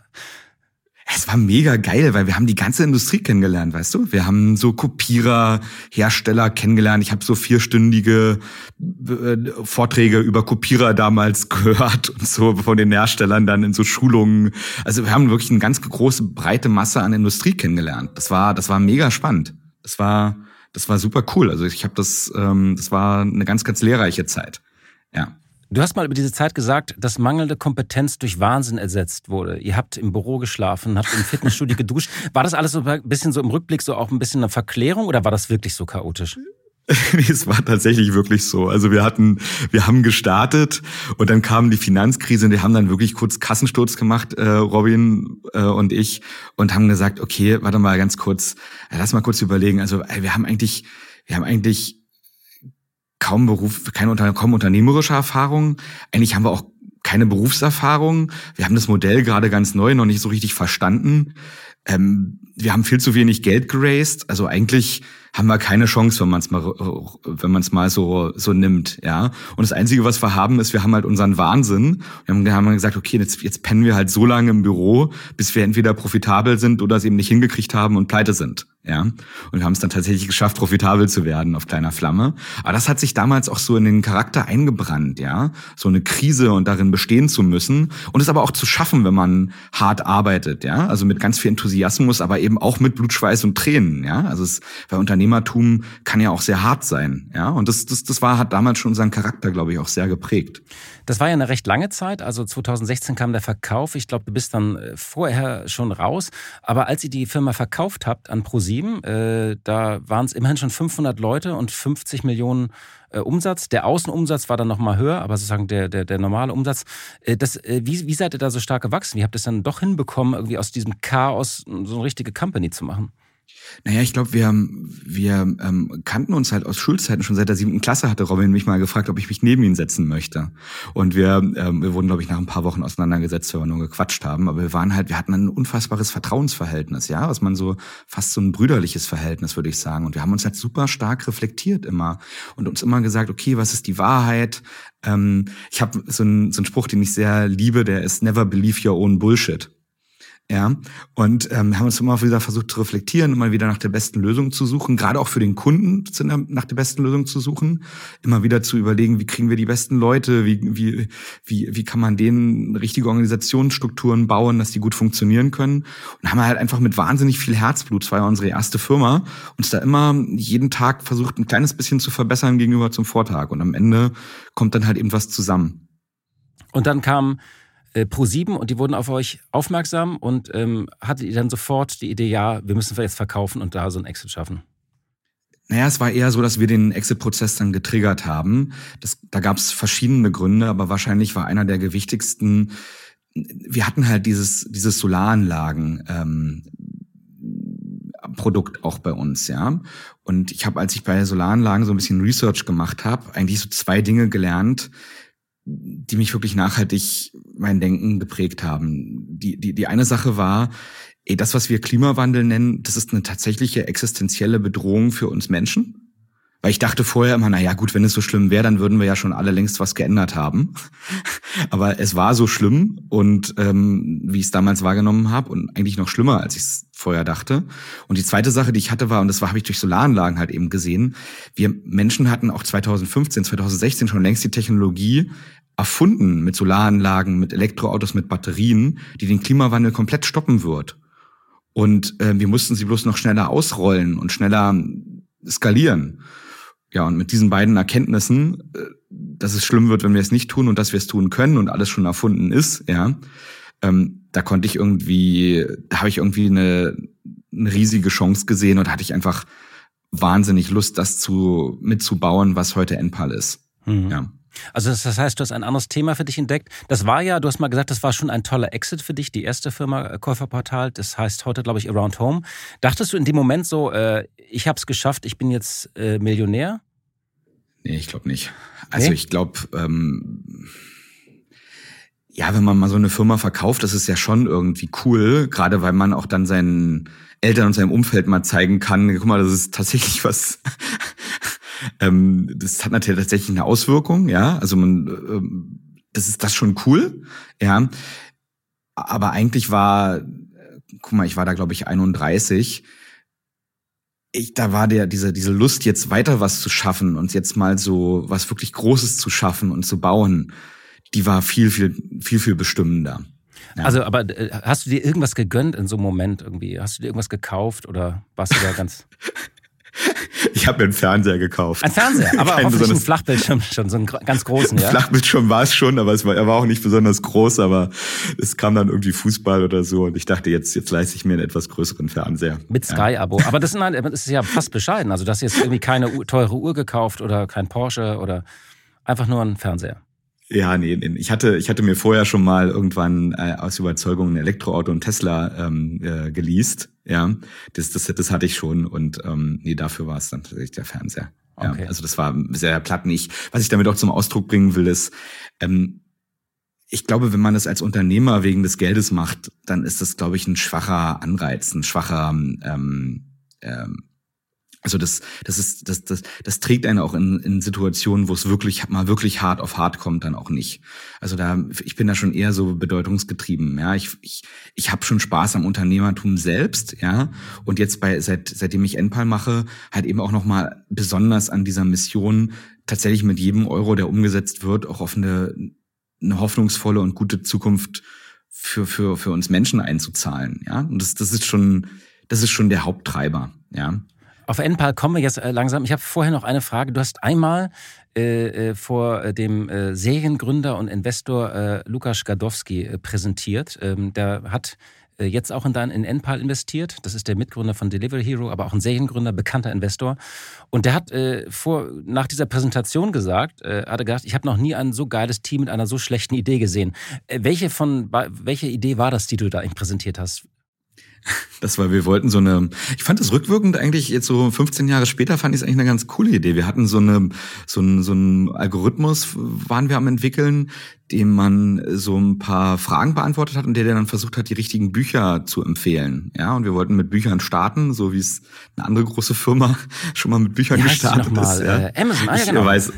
Es war mega geil, weil wir haben die ganze Industrie kennengelernt, weißt du? Wir haben so Kopierer, Hersteller kennengelernt. Ich habe so vierstündige äh, Vorträge über Kopierer damals <laughs> gehört und so von den Herstellern dann in so Schulungen. Also wir haben wirklich eine ganz große breite Masse an Industrie kennengelernt. Das war das war mega spannend. Das war das war super cool. Also ich habe das ähm, das war eine ganz ganz lehrreiche Zeit. Ja. Du hast mal über diese Zeit gesagt, dass mangelnde Kompetenz durch Wahnsinn ersetzt wurde. Ihr habt im Büro geschlafen, habt im Fitnessstudio <laughs> geduscht. War das alles so ein bisschen so im Rückblick so auch ein bisschen eine Verklärung oder war das wirklich so chaotisch? <laughs> nee, es war tatsächlich wirklich so. Also wir hatten, wir haben gestartet und dann kam die Finanzkrise und wir haben dann wirklich kurz Kassensturz gemacht, äh, Robin äh, und ich, und haben gesagt, okay, warte mal ganz kurz, lass mal kurz überlegen. Also wir haben eigentlich, wir haben eigentlich kaum Beruf, keine kaum unternehmerische Erfahrung. Eigentlich haben wir auch keine Berufserfahrung. Wir haben das Modell gerade ganz neu noch nicht so richtig verstanden. Ähm, wir haben viel zu wenig Geld geraced. Also eigentlich haben wir keine Chance, wenn man es mal, wenn man mal so so nimmt, ja. Und das Einzige, was wir haben, ist, wir haben halt unseren Wahnsinn. Wir haben, haben gesagt, okay, jetzt, jetzt pennen wir halt so lange im Büro, bis wir entweder profitabel sind oder es eben nicht hingekriegt haben und pleite sind. Ja, und haben es dann tatsächlich geschafft, profitabel zu werden auf kleiner Flamme. Aber das hat sich damals auch so in den Charakter eingebrannt, ja, so eine Krise und darin bestehen zu müssen und es aber auch zu schaffen, wenn man hart arbeitet, ja, also mit ganz viel Enthusiasmus, aber eben auch mit Blutschweiß und Tränen, ja. Also es, weil Unternehmertum kann ja auch sehr hart sein, ja. Und das, das, das war hat damals schon unseren Charakter, glaube ich, auch sehr geprägt. Das war ja eine recht lange Zeit. Also 2016 kam der Verkauf. Ich glaube, du bist dann äh, vorher schon raus. Aber als ihr die Firma verkauft habt an ProSieben, äh, da waren es immerhin schon 500 Leute und 50 Millionen äh, Umsatz. Der Außenumsatz war dann noch mal höher, aber sozusagen der, der, der normale Umsatz. Äh, das, äh, wie, wie seid ihr da so stark gewachsen? Wie habt ihr es dann doch hinbekommen, irgendwie aus diesem Chaos so eine richtige Company zu machen? Naja, ich glaube, wir, wir ähm, kannten uns halt aus Schulzeiten schon seit der siebten Klasse, hatte Robin mich mal gefragt, ob ich mich neben ihn setzen möchte. Und wir, ähm, wir wurden, glaube ich, nach ein paar Wochen auseinandergesetzt, weil wir nur gequatscht haben. Aber wir waren halt, wir hatten ein unfassbares Vertrauensverhältnis, ja, was man so fast so ein brüderliches Verhältnis, würde ich sagen. Und wir haben uns halt super stark reflektiert immer und uns immer gesagt, okay, was ist die Wahrheit? Ähm, ich habe so einen, so einen Spruch, den ich sehr liebe, der ist Never believe your own bullshit. Ja, und ähm, haben uns immer wieder versucht zu reflektieren, immer wieder nach der besten Lösung zu suchen, gerade auch für den Kunden nach der besten Lösung zu suchen, immer wieder zu überlegen, wie kriegen wir die besten Leute, wie, wie, wie, wie kann man denen richtige Organisationsstrukturen bauen, dass die gut funktionieren können. Und haben halt einfach mit wahnsinnig viel Herzblut, das war ja unsere erste Firma, uns da immer jeden Tag versucht, ein kleines bisschen zu verbessern gegenüber zum Vortag. Und am Ende kommt dann halt eben was zusammen. Und dann kam äh, Pro7 und die wurden auf euch aufmerksam und ähm, hattet ihr dann sofort die Idee, ja, wir müssen jetzt verkaufen und da so ein Exit schaffen? Naja, es war eher so, dass wir den Exit-Prozess dann getriggert haben. Das, da gab es verschiedene Gründe, aber wahrscheinlich war einer der gewichtigsten, wir hatten halt dieses, dieses Solaranlagen. Ähm, Produkt auch bei uns, ja. Und ich habe, als ich bei Solaranlagen so ein bisschen Research gemacht habe, eigentlich so zwei Dinge gelernt, die mich wirklich nachhaltig mein Denken geprägt haben. Die, die, die eine Sache war, ey, das, was wir Klimawandel nennen, das ist eine tatsächliche existenzielle Bedrohung für uns Menschen. Weil ich dachte vorher immer, na ja, gut, wenn es so schlimm wäre, dann würden wir ja schon alle längst was geändert haben. <laughs> Aber es war so schlimm und ähm, wie ich es damals wahrgenommen habe und eigentlich noch schlimmer, als ich es vorher dachte. Und die zweite Sache, die ich hatte, war, und das habe ich durch Solaranlagen halt eben gesehen, wir Menschen hatten auch 2015, 2016 schon längst die Technologie erfunden mit Solaranlagen, mit Elektroautos, mit Batterien, die den Klimawandel komplett stoppen wird. Und äh, wir mussten sie bloß noch schneller ausrollen und schneller skalieren. Ja, und mit diesen beiden Erkenntnissen, äh, dass es schlimm wird, wenn wir es nicht tun und dass wir es tun können und alles schon erfunden ist, ja, ähm, da konnte ich irgendwie, da habe ich irgendwie eine, eine riesige Chance gesehen und hatte ich einfach wahnsinnig Lust, das zu mitzubauen, was heute Enpal ist. Mhm. Ja. Also das heißt, du hast ein anderes Thema für dich entdeckt. Das war ja, du hast mal gesagt, das war schon ein toller Exit für dich, die erste Firma äh, Käuferportal. Das heißt heute, glaube ich, Around Home. Dachtest du in dem Moment so, äh, ich habe es geschafft, ich bin jetzt äh, Millionär? Nee, ich glaube nicht. Also nee? ich glaube, ähm, ja, wenn man mal so eine Firma verkauft, das ist ja schon irgendwie cool, gerade weil man auch dann seinen Eltern und seinem Umfeld mal zeigen kann, guck mal, das ist tatsächlich <laughs> was, ähm, das hat natürlich tatsächlich eine Auswirkung, ja. Also man, ähm, das ist das schon cool, ja. Aber eigentlich war, guck mal, ich war da glaube ich 31. Ich, da war der diese diese Lust jetzt weiter was zu schaffen und jetzt mal so was wirklich Großes zu schaffen und zu bauen, die war viel viel viel viel bestimmender. Ja. Also, aber äh, hast du dir irgendwas gegönnt in so einem Moment irgendwie? Hast du dir irgendwas gekauft oder warst du da ganz <laughs> Ich habe mir einen Fernseher gekauft. Ein Fernseher, <laughs> aber Kein hoffentlich ein Flachbildschirm schon, so einen ganz großen, ja? Flachbildschirm war es schon, aber es war, er war auch nicht besonders groß, aber es kam dann irgendwie Fußball oder so und ich dachte, jetzt, jetzt leiste ich mir einen etwas größeren Fernseher. Mit Sky-Abo. Aber das, nein, das ist ja fast bescheiden. Also, du hast jetzt irgendwie keine teure Uhr gekauft oder kein Porsche oder einfach nur einen Fernseher. Ja, nee, nee, ich hatte, ich hatte mir vorher schon mal irgendwann äh, aus Überzeugung ein Elektroauto und Tesla ähm, äh, geleast. Ja, das, das, das hatte ich schon und ähm, nee, dafür war es dann tatsächlich der Fernseher. Ja, okay. Also das war sehr plattenig. Was ich damit auch zum Ausdruck bringen will, ist, ähm, ich glaube, wenn man das als Unternehmer wegen des Geldes macht, dann ist das, glaube ich, ein schwacher Anreiz, ein schwacher ähm, ähm, also das, das ist, das, das, das trägt einen auch in, in Situationen, wo es wirklich mal wirklich hart auf hart kommt, dann auch nicht. Also da, ich bin da schon eher so bedeutungsgetrieben. Ja, ich, ich, ich habe schon Spaß am Unternehmertum selbst, ja. Und jetzt bei seit seitdem ich Enpal mache, halt eben auch noch mal besonders an dieser Mission tatsächlich mit jedem Euro, der umgesetzt wird, auch auf eine, eine hoffnungsvolle und gute Zukunft für für für uns Menschen einzuzahlen. Ja, und das, das ist schon, das ist schon der Haupttreiber. Ja. Auf NPAL kommen wir jetzt äh, langsam. Ich habe vorher noch eine Frage. Du hast einmal äh, äh vor äh, dem äh, Seriengründer und Investor äh, Lukas Gadowski präsentiert. Ähm, der hat jetzt auch in, dein, in NPAL investiert. Das ist der Mitgründer von Delivery Hero, aber auch ein Seriengründer, bekannter Investor. Und der hat äh, vor, nach dieser Präsentation gesagt, äh, hat er gesagt, ich habe noch nie ein so geiles Team mit einer so schlechten Idee gesehen. Äh, welche, von, welche Idee war das, die du da präsentiert hast? Das war, wir wollten so eine, ich fand das rückwirkend eigentlich jetzt so 15 Jahre später fand ich es eigentlich eine ganz coole Idee. Wir hatten so eine, so ein, so ein Algorithmus waren wir am entwickeln, dem man so ein paar Fragen beantwortet hat und der dann versucht hat, die richtigen Bücher zu empfehlen. Ja, und wir wollten mit Büchern starten, so wie es eine andere große Firma <laughs> schon mal mit Büchern Wie gestartet ist. Ja. Äh, Amazon, ah, ja, genau. Ich weiß,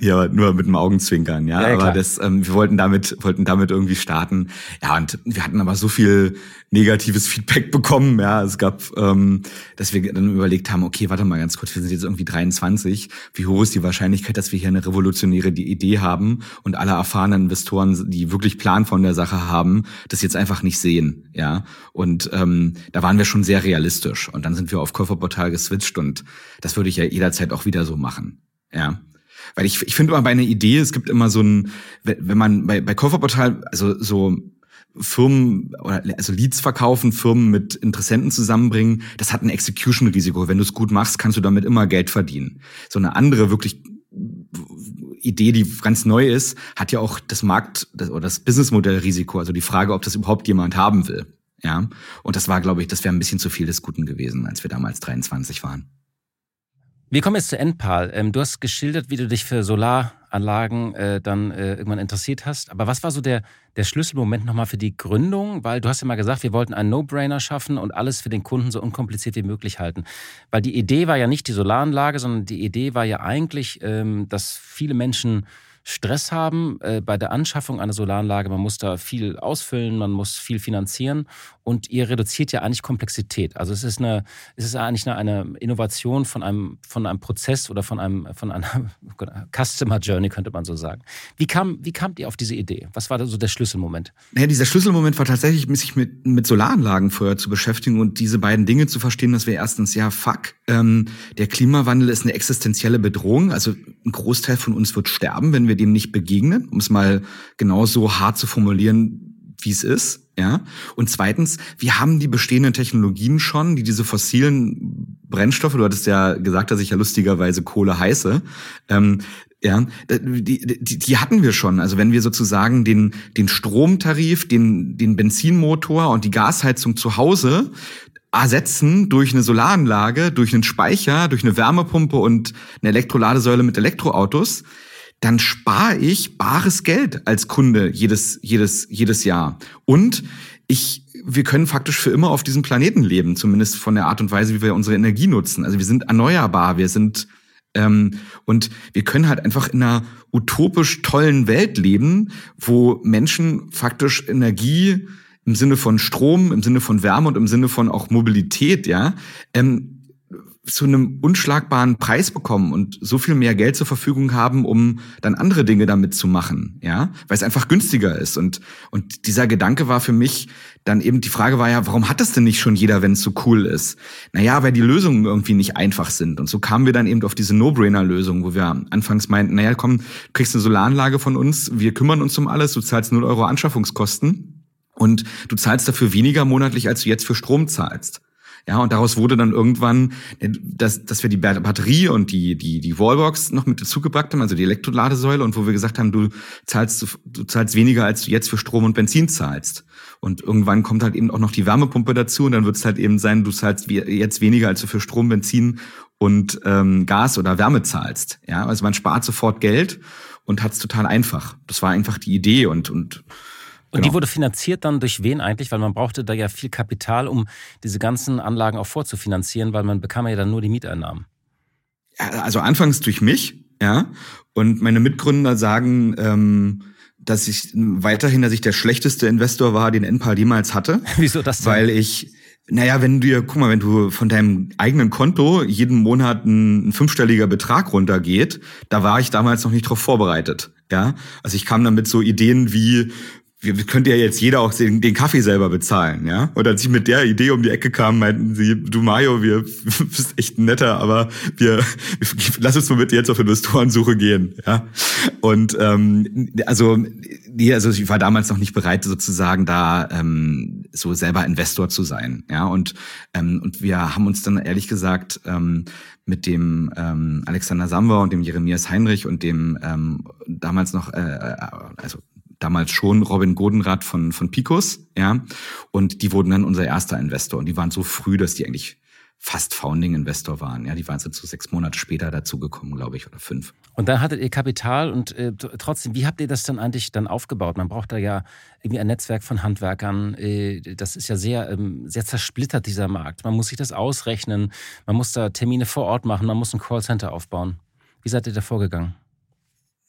ja, nur mit dem Augenzwinkern, ja. ja aber das, ähm, wir wollten damit, wollten damit irgendwie starten. Ja, und wir hatten aber so viel negatives Feedback bekommen, ja. Es gab, ähm, dass wir dann überlegt haben, okay, warte mal ganz kurz, wir sind jetzt irgendwie 23. Wie hoch ist die Wahrscheinlichkeit, dass wir hier eine revolutionäre Idee haben und alle erfahrenen Investoren, die wirklich Plan von der Sache haben, das jetzt einfach nicht sehen, ja. Und ähm, da waren wir schon sehr realistisch. Und dann sind wir auf Käuferportal geswitcht und das würde ich ja jederzeit auch wieder so machen. Ja. Weil ich, ich finde immer bei einer Idee, es gibt immer so ein, wenn man bei, bei Käuferportal, also so Firmen oder also Leads verkaufen, Firmen mit Interessenten zusammenbringen, das hat ein Execution-Risiko. Wenn du es gut machst, kannst du damit immer Geld verdienen. So eine andere wirklich Idee, die ganz neu ist, hat ja auch das Markt das, oder das Businessmodell-Risiko. Also die Frage, ob das überhaupt jemand haben will. Ja. Und das war, glaube ich, das wäre ein bisschen zu viel des Guten gewesen, als wir damals 23 waren. Wir kommen jetzt zu Endpal. Ähm, du hast geschildert, wie du dich für Solaranlagen äh, dann äh, irgendwann interessiert hast. Aber was war so der, der Schlüsselmoment nochmal für die Gründung? Weil du hast ja mal gesagt, wir wollten einen No-Brainer schaffen und alles für den Kunden so unkompliziert wie möglich halten. Weil die Idee war ja nicht die Solaranlage, sondern die Idee war ja eigentlich, ähm, dass viele Menschen Stress haben äh, bei der Anschaffung einer Solaranlage. Man muss da viel ausfüllen, man muss viel finanzieren. Und ihr reduziert ja eigentlich Komplexität. Also es ist eine, es ist eigentlich eine, Innovation von einem, von einem Prozess oder von einem, von einer <laughs> Customer Journey, könnte man so sagen. Wie kam, wie kamt ihr auf diese Idee? Was war da so der Schlüsselmoment? Naja, dieser Schlüsselmoment war tatsächlich, sich mit, mit Solaranlagen vorher zu beschäftigen und diese beiden Dinge zu verstehen, dass wir erstens, ja, fuck, ähm, der Klimawandel ist eine existenzielle Bedrohung. Also ein Großteil von uns wird sterben, wenn wir dem nicht begegnen, um es mal genauso hart zu formulieren, wie es ist. Ja. Und zweitens, wir haben die bestehenden Technologien schon, die diese fossilen Brennstoffe, du hattest ja gesagt, dass ich ja lustigerweise Kohle heiße, ähm, ja, die, die, die hatten wir schon. Also wenn wir sozusagen den, den Stromtarif, den, den Benzinmotor und die Gasheizung zu Hause ersetzen durch eine Solaranlage, durch einen Speicher, durch eine Wärmepumpe und eine Elektroladesäule mit Elektroautos, dann spare ich bares Geld als Kunde jedes, jedes, jedes Jahr. Und ich, wir können faktisch für immer auf diesem Planeten leben, zumindest von der Art und Weise, wie wir unsere Energie nutzen. Also wir sind erneuerbar, wir sind ähm, und wir können halt einfach in einer utopisch tollen Welt leben, wo Menschen faktisch Energie im Sinne von Strom, im Sinne von Wärme und im Sinne von auch Mobilität, ja, ähm, zu einem unschlagbaren Preis bekommen und so viel mehr Geld zur Verfügung haben, um dann andere Dinge damit zu machen, ja, weil es einfach günstiger ist und und dieser Gedanke war für mich dann eben die Frage war ja, warum hat das denn nicht schon jeder, wenn es so cool ist? Naja, weil die Lösungen irgendwie nicht einfach sind und so kamen wir dann eben auf diese No-Brainer-Lösung, wo wir anfangs meinten, naja, komm, du kriegst eine Solaranlage von uns, wir kümmern uns um alles, du zahlst 0 Euro Anschaffungskosten und du zahlst dafür weniger monatlich, als du jetzt für Strom zahlst. Ja, und daraus wurde dann irgendwann, dass, dass wir die Batterie und die, die, die Wallbox noch mit dazugepackt haben, also die Elektroladesäule, und wo wir gesagt haben, du zahlst, du zahlst weniger, als du jetzt für Strom und Benzin zahlst. Und irgendwann kommt halt eben auch noch die Wärmepumpe dazu und dann wird es halt eben sein, du zahlst jetzt weniger, als du für Strom, Benzin und ähm, Gas oder Wärme zahlst. Ja, also man spart sofort Geld und hat es total einfach. Das war einfach die Idee und, und und genau. die wurde finanziert dann durch wen eigentlich? Weil man brauchte da ja viel Kapital, um diese ganzen Anlagen auch vorzufinanzieren, weil man bekam ja dann nur die Mieteinnahmen. Also anfangs durch mich, ja. Und meine Mitgründer sagen, ähm, dass ich weiterhin, dass ich der schlechteste Investor war, den NPAL jemals hatte. <laughs> Wieso das denn? Weil ich, naja, wenn du dir, guck mal, wenn du von deinem eigenen Konto jeden Monat ein, ein fünfstelliger Betrag runtergeht, da war ich damals noch nicht drauf vorbereitet. Ja, also ich kam dann mit so Ideen wie, wir könnte ja jetzt jeder auch den, den, Kaffee selber bezahlen, ja? Und als ich mit der Idee um die Ecke kam, meinten sie, du Mario, wir <laughs> bist echt netter, aber wir, <laughs> lass uns mal bitte jetzt auf Investorensuche gehen, ja? Und ähm, also, nee, also ich war damals noch nicht bereit, sozusagen da ähm, so selber Investor zu sein, ja? Und ähm, und wir haben uns dann ehrlich gesagt ähm, mit dem ähm, Alexander Samba und dem Jeremias Heinrich und dem ähm, damals noch, äh, äh also damals schon Robin Godenrath von, von Picos, ja. Und die wurden dann unser erster Investor. Und die waren so früh, dass die eigentlich fast Founding-Investor waren. Ja, die waren so sechs Monate später dazugekommen, glaube ich, oder fünf. Und dann hattet ihr Kapital und äh, trotzdem, wie habt ihr das dann eigentlich dann aufgebaut? Man braucht da ja irgendwie ein Netzwerk von Handwerkern. Äh, das ist ja sehr, ähm, sehr zersplittert, dieser Markt. Man muss sich das ausrechnen, man muss da Termine vor Ort machen, man muss ein Callcenter aufbauen. Wie seid ihr da vorgegangen?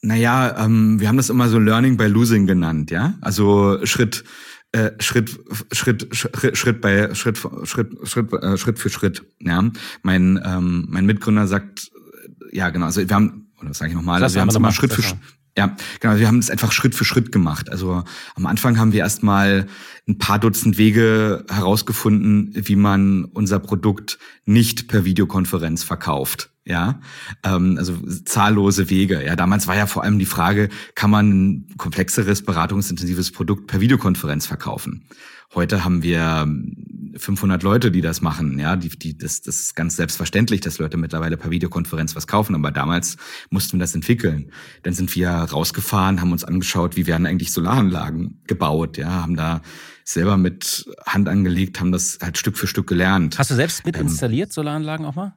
Naja, ähm, wir haben das immer so Learning by Losing genannt, ja. Also Schritt, äh, Schritt, Schritt, Schritt, Schritt bei Schritt, Schritt, Schritt, äh, Schritt für Schritt. Ja, mein ähm, mein Mitgründer sagt, ja genau. Also wir haben, oder das sage ich nochmal, also wir haben es immer Schritt für Schritt. Ja, genau. Wir haben es einfach Schritt für Schritt gemacht. Also am Anfang haben wir erstmal ein paar Dutzend Wege herausgefunden, wie man unser Produkt nicht per Videokonferenz verkauft ja, ähm, also zahllose Wege. Ja, damals war ja vor allem die Frage, kann man ein komplexeres, beratungsintensives Produkt per Videokonferenz verkaufen? Heute haben wir 500 Leute, die das machen. Ja, die, die, das, das ist ganz selbstverständlich, dass Leute mittlerweile per Videokonferenz was kaufen. Aber damals mussten wir das entwickeln. Dann sind wir rausgefahren, haben uns angeschaut, wie werden eigentlich Solaranlagen gebaut. Ja, haben da selber mit Hand angelegt, haben das halt Stück für Stück gelernt. Hast du selbst mit ähm, installiert Solaranlagen auch mal?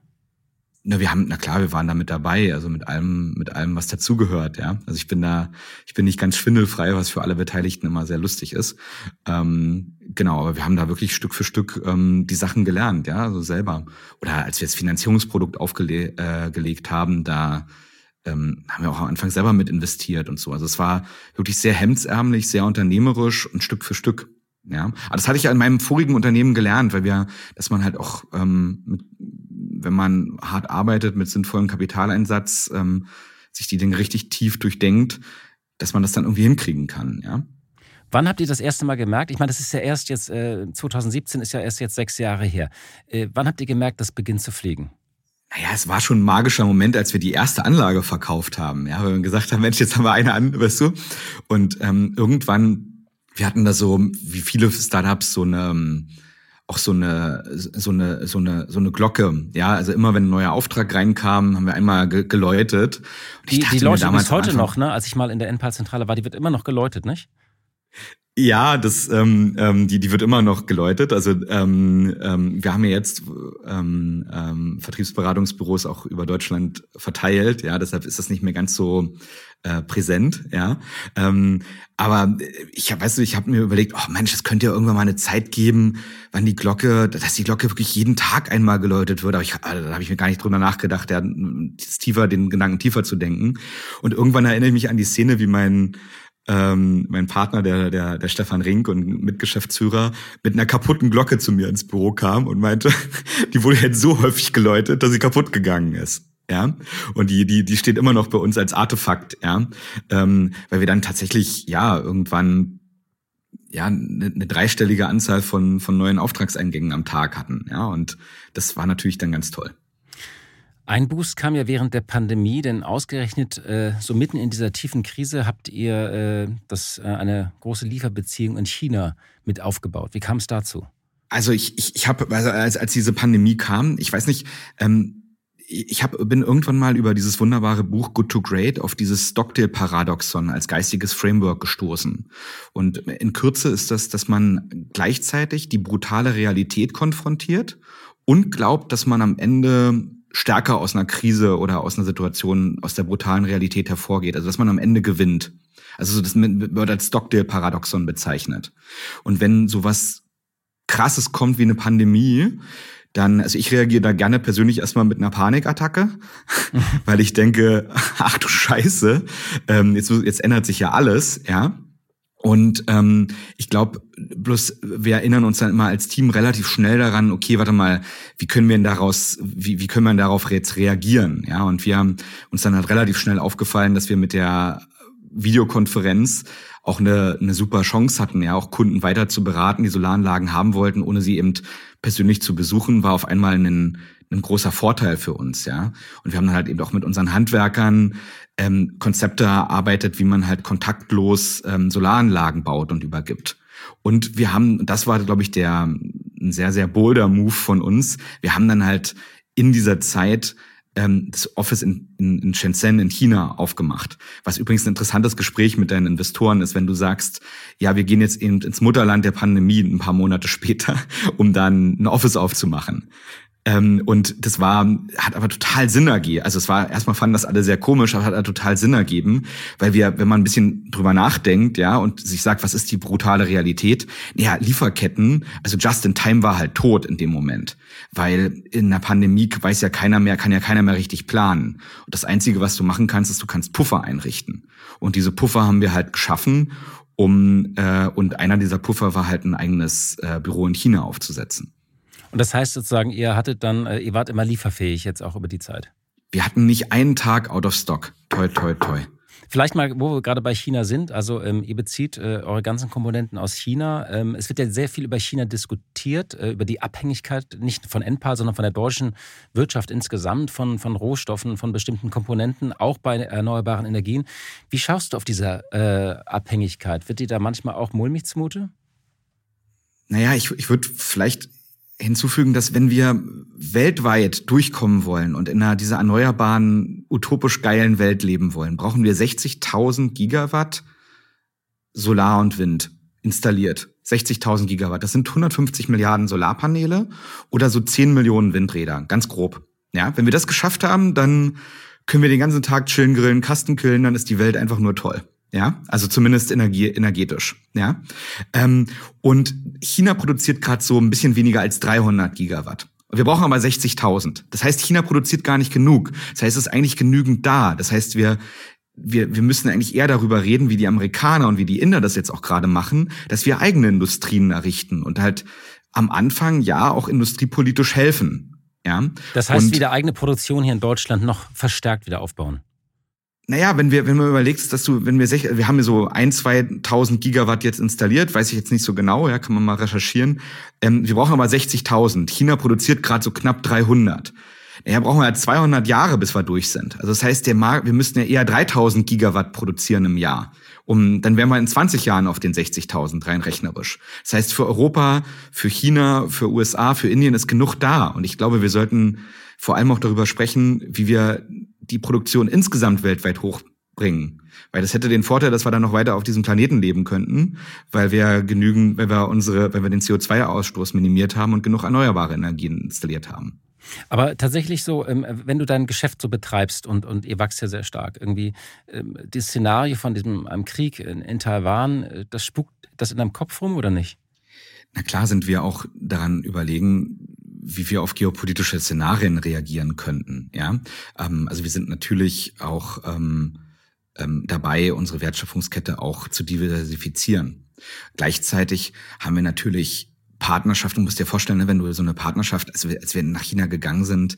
Na, wir haben, na klar, wir waren da mit dabei, also mit allem, mit allem, was dazugehört, ja. Also ich bin da, ich bin nicht ganz schwindelfrei, was für alle Beteiligten immer sehr lustig ist. Ähm, genau, aber wir haben da wirklich Stück für Stück ähm, die Sachen gelernt, ja, so also selber. Oder als wir das Finanzierungsprodukt aufgelegt äh, haben, da ähm, haben wir auch am Anfang selber mit investiert und so. Also es war wirklich sehr hemdsärmlich, sehr unternehmerisch und Stück für Stück. Ja, aber das hatte ich ja in meinem vorigen Unternehmen gelernt, weil wir, dass man halt auch, ähm, mit, wenn man hart arbeitet mit sinnvollem Kapitaleinsatz, ähm, sich die Dinge richtig tief durchdenkt, dass man das dann irgendwie hinkriegen kann. Ja. Wann habt ihr das erste Mal gemerkt? Ich meine, das ist ja erst jetzt, äh, 2017 ist ja erst jetzt sechs Jahre her. Äh, wann habt ihr gemerkt, das beginnt zu fliegen? Naja, es war schon ein magischer Moment, als wir die erste Anlage verkauft haben. Ja, weil wir gesagt haben, Mensch, jetzt haben wir eine an, weißt du? Und ähm, irgendwann wir hatten da so, wie viele Startups, so eine, ähm, auch so eine, so eine, so eine, so eine Glocke. Ja, also immer wenn ein neuer Auftrag reinkam, haben wir einmal ge geläutet. Und die, die läutet bis heute noch, ne? Als ich mal in der Endpal-Zentrale war, die wird immer noch geläutet, nicht? Ja, das ähm, ähm, die die wird immer noch geläutet. Also ähm, ähm, wir haben ja jetzt ähm, ähm, Vertriebsberatungsbüros auch über Deutschland verteilt. Ja, deshalb ist das nicht mehr ganz so äh, präsent. Ja, ähm, aber ich habe, weißt du, ich habe mir überlegt, oh Mensch, es könnte ja irgendwann mal eine Zeit geben, wann die Glocke, dass die Glocke wirklich jeden Tag einmal geläutet wird. Aber ich, also, da habe ich mir gar nicht drüber nachgedacht, ja, tiefer den Gedanken tiefer zu denken. Und irgendwann erinnere ich mich an die Szene, wie mein ähm, mein Partner, der, der, der Stefan Rink und Mitgeschäftsführer, mit einer kaputten Glocke zu mir ins Büro kam und meinte, <laughs> die wurde jetzt so häufig geläutet, dass sie kaputt gegangen ist. Ja, und die, die, die steht immer noch bei uns als Artefakt, ja, ähm, weil wir dann tatsächlich, ja, irgendwann ja eine, eine dreistellige Anzahl von von neuen Auftragseingängen am Tag hatten, ja, und das war natürlich dann ganz toll. Ein Boost kam ja während der Pandemie, denn ausgerechnet äh, so mitten in dieser tiefen Krise habt ihr äh, das, äh, eine große Lieferbeziehung in China mit aufgebaut. Wie kam es dazu? Also ich, ich, ich habe, also als, als diese Pandemie kam, ich weiß nicht, ähm, ich hab, bin irgendwann mal über dieses wunderbare Buch Good to Great auf dieses Stockdale-Paradoxon als geistiges Framework gestoßen. Und in Kürze ist das, dass man gleichzeitig die brutale Realität konfrontiert und glaubt, dass man am Ende stärker aus einer Krise oder aus einer Situation, aus der brutalen Realität hervorgeht. Also dass man am Ende gewinnt. Also das wird als Stockdale-Paradoxon bezeichnet. Und wenn sowas Krasses kommt wie eine Pandemie, dann, also ich reagiere da gerne persönlich erstmal mit einer Panikattacke, <laughs> weil ich denke, <laughs> ach du Scheiße, ähm, jetzt, jetzt ändert sich ja alles, ja. Und ähm, ich glaube, bloß wir erinnern uns dann immer als Team relativ schnell daran, okay, warte mal, wie können wir denn daraus, wie, wie können wir denn darauf jetzt reagieren? Ja, und wir haben uns dann halt relativ schnell aufgefallen, dass wir mit der Videokonferenz auch eine, eine super Chance hatten, ja, auch Kunden weiter zu beraten, die Solaranlagen haben wollten, ohne sie eben persönlich zu besuchen, war auf einmal ein, ein großer Vorteil für uns, ja. Und wir haben dann halt eben auch mit unseren Handwerkern ähm, Konzepte erarbeitet, wie man halt kontaktlos ähm, Solaranlagen baut und übergibt. Und wir haben, das war, glaube ich, der ein sehr, sehr bolder Move von uns. Wir haben dann halt in dieser Zeit ähm, das Office in, in, in Shenzhen in China aufgemacht. Was übrigens ein interessantes Gespräch mit deinen Investoren ist, wenn du sagst, ja, wir gehen jetzt eben ins Mutterland der Pandemie ein paar Monate später, <laughs> um dann ein Office aufzumachen. Ähm, und das war, hat aber total Sinn ergeben. Also es war, erstmal fanden das alle sehr komisch, aber hat total Sinn ergeben, weil wir, wenn man ein bisschen drüber nachdenkt, ja, und sich sagt, was ist die brutale Realität? Ja, Lieferketten, also Just in Time war halt tot in dem Moment. Weil in einer Pandemie weiß ja keiner mehr, kann ja keiner mehr richtig planen. Und das Einzige, was du machen kannst, ist, du kannst Puffer einrichten. Und diese Puffer haben wir halt geschaffen, um, äh, und einer dieser Puffer war halt ein eigenes äh, Büro in China aufzusetzen. Und das heißt sozusagen, ihr hattet dann, äh, ihr wart immer lieferfähig jetzt auch über die Zeit. Wir hatten nicht einen Tag out of stock. Toi, toi, toi. Vielleicht mal, wo wir gerade bei China sind. Also ähm, ihr bezieht äh, eure ganzen Komponenten aus China. Ähm, es wird ja sehr viel über China diskutiert, äh, über die Abhängigkeit nicht von Enpal, sondern von der deutschen Wirtschaft insgesamt, von, von Rohstoffen, von bestimmten Komponenten, auch bei erneuerbaren Energien. Wie schaust du auf diese äh, Abhängigkeit? Wird dir da manchmal auch mulmig zumute? Naja, ich, ich würde vielleicht hinzufügen, dass wenn wir weltweit durchkommen wollen und in einer dieser erneuerbaren, utopisch geilen Welt leben wollen, brauchen wir 60.000 Gigawatt Solar und Wind installiert. 60.000 Gigawatt. Das sind 150 Milliarden Solarpaneele oder so 10 Millionen Windräder. Ganz grob. Ja, wenn wir das geschafft haben, dann können wir den ganzen Tag chillen, grillen, Kasten killen, dann ist die Welt einfach nur toll. Ja, also zumindest energie, energetisch. Ja, ähm, und China produziert gerade so ein bisschen weniger als 300 Gigawatt. Wir brauchen aber 60.000. Das heißt, China produziert gar nicht genug. Das heißt, es ist eigentlich genügend da. Das heißt, wir wir, wir müssen eigentlich eher darüber reden, wie die Amerikaner und wie die Inder das jetzt auch gerade machen, dass wir eigene Industrien errichten und halt am Anfang ja auch industriepolitisch helfen. Ja. Das heißt, und, wieder eigene Produktion hier in Deutschland noch verstärkt wieder aufbauen. Naja, wenn wir, wenn man überlegt, dass du, wenn wir, wir haben ja so ein, zweitausend Gigawatt jetzt installiert, weiß ich jetzt nicht so genau, ja, kann man mal recherchieren. Ähm, wir brauchen aber 60.000. China produziert gerade so knapp 300. Naja, brauchen wir ja 200 Jahre, bis wir durch sind. Also das heißt, der Markt, wir müssten ja eher 3000 Gigawatt produzieren im Jahr. Um, dann wären wir in 20 Jahren auf den 60.000 rein rechnerisch. Das heißt, für Europa, für China, für USA, für Indien ist genug da. Und ich glaube, wir sollten vor allem auch darüber sprechen, wie wir die Produktion insgesamt weltweit hochbringen. Weil das hätte den Vorteil, dass wir dann noch weiter auf diesem Planeten leben könnten, weil wir genügend, weil wir unsere, weil wir den CO2-Ausstoß minimiert haben und genug erneuerbare Energien installiert haben. Aber tatsächlich so, ähm, wenn du dein Geschäft so betreibst und, und ihr wächst ja sehr stark, irgendwie ähm, das Szenario von diesem einem Krieg in, in Taiwan, äh, das spukt das in deinem Kopf rum oder nicht? Na klar sind wir auch daran überlegen, wie wir auf geopolitische Szenarien reagieren könnten. Ja, ähm, also wir sind natürlich auch ähm, ähm, dabei, unsere Wertschöpfungskette auch zu diversifizieren. Gleichzeitig haben wir natürlich Partnerschaft, du musst dir vorstellen, ne, wenn du so eine Partnerschaft, als wir, als wir nach China gegangen sind,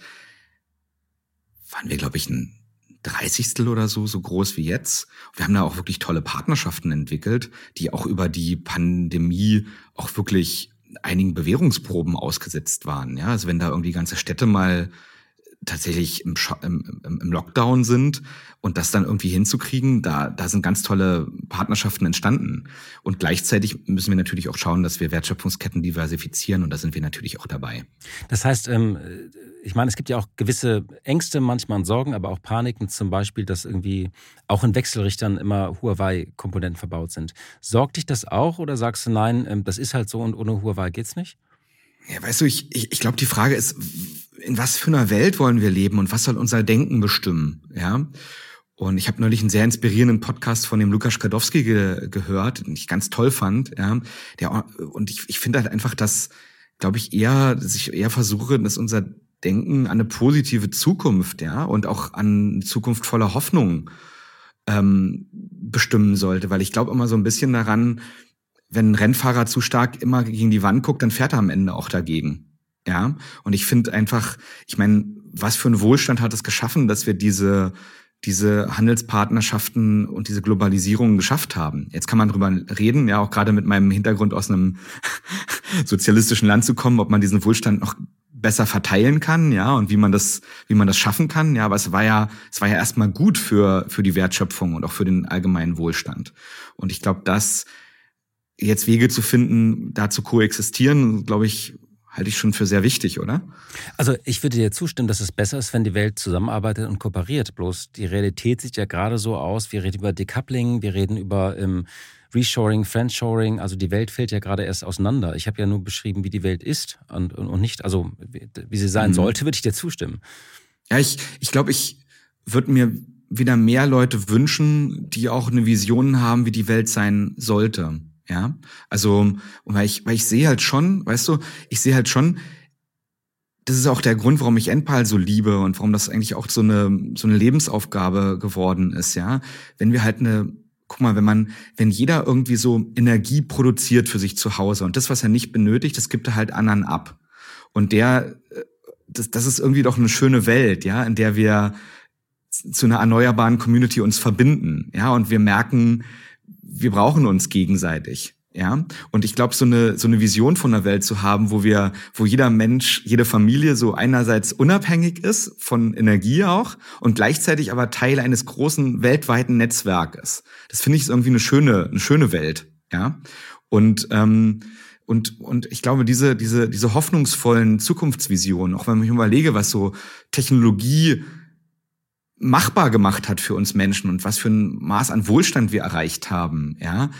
waren wir, glaube ich, ein Dreißigstel oder so, so groß wie jetzt. Wir haben da auch wirklich tolle Partnerschaften entwickelt, die auch über die Pandemie auch wirklich einigen Bewährungsproben ausgesetzt waren. Ja, also wenn da irgendwie ganze Städte mal tatsächlich im, im, im Lockdown sind und das dann irgendwie hinzukriegen, da, da sind ganz tolle Partnerschaften entstanden. Und gleichzeitig müssen wir natürlich auch schauen, dass wir Wertschöpfungsketten diversifizieren und da sind wir natürlich auch dabei. Das heißt, ähm, ich meine, es gibt ja auch gewisse Ängste manchmal Sorgen, aber auch Paniken, zum Beispiel, dass irgendwie auch in Wechselrichtern immer Huawei-Komponenten verbaut sind. Sorgt dich das auch oder sagst du, nein, ähm, das ist halt so und ohne Huawei geht's nicht? Ja, weißt du, ich, ich, ich glaube, die Frage ist, in was für einer Welt wollen wir leben und was soll unser Denken bestimmen, ja? Und ich habe neulich einen sehr inspirierenden Podcast von dem Lukas Kadowski ge gehört, den ich ganz toll fand, ja. Der, und ich, ich finde halt einfach, dass, glaube ich, eher, dass ich eher versuche, dass unser Denken an eine positive Zukunft, ja, und auch an Zukunft voller Hoffnung ähm, bestimmen sollte. Weil ich glaube immer so ein bisschen daran, wenn ein Rennfahrer zu stark immer gegen die Wand guckt, dann fährt er am Ende auch dagegen. Ja, und ich finde einfach, ich meine, was für ein Wohlstand hat es geschaffen, dass wir diese diese Handelspartnerschaften und diese Globalisierung geschafft haben. Jetzt kann man drüber reden, ja, auch gerade mit meinem Hintergrund aus einem <laughs> sozialistischen Land zu kommen, ob man diesen Wohlstand noch besser verteilen kann, ja, und wie man das, wie man das schaffen kann, ja, aber es war ja, es war ja erstmal gut für, für die Wertschöpfung und auch für den allgemeinen Wohlstand. Und ich glaube, dass jetzt Wege zu finden, da zu koexistieren, glaube ich, halte ich schon für sehr wichtig, oder? Also ich würde dir zustimmen, dass es besser ist, wenn die Welt zusammenarbeitet und kooperiert. Bloß die Realität sieht ja gerade so aus, wir reden über Decoupling, wir reden über ähm, Reshoring, Friendshoring, also die Welt fällt ja gerade erst auseinander. Ich habe ja nur beschrieben, wie die Welt ist und, und, und nicht, also wie, sie sein mhm. sollte, würde ich dir zustimmen. Ja, ich, ich glaube, ich würde mir wieder mehr Leute wünschen, die auch eine Vision haben, wie die Welt sein sollte. Ja, also, weil ich, weil ich sehe halt schon, weißt du, ich sehe halt schon, das ist auch der Grund, warum ich Endpal so liebe und warum das eigentlich auch so eine, so eine Lebensaufgabe geworden ist, ja. Wenn wir halt eine, guck mal, wenn man, wenn jeder irgendwie so Energie produziert für sich zu Hause und das, was er nicht benötigt, das gibt er halt anderen ab. Und der, äh, das, das ist irgendwie doch eine schöne Welt, ja, in der wir zu einer erneuerbaren Community uns verbinden, ja, und wir merken, wir brauchen uns gegenseitig. Ja, und ich glaube, so eine, so eine Vision von der Welt zu haben, wo wir, wo jeder Mensch, jede Familie so einerseits unabhängig ist von Energie auch und gleichzeitig aber Teil eines großen weltweiten Netzwerkes. Das finde ich irgendwie eine schöne, eine schöne Welt. Ja, und, ähm, und, und ich glaube, diese, diese, diese hoffnungsvollen Zukunftsvisionen, auch wenn ich überlege, was so Technologie machbar gemacht hat für uns Menschen und was für ein Maß an Wohlstand wir erreicht haben, ja.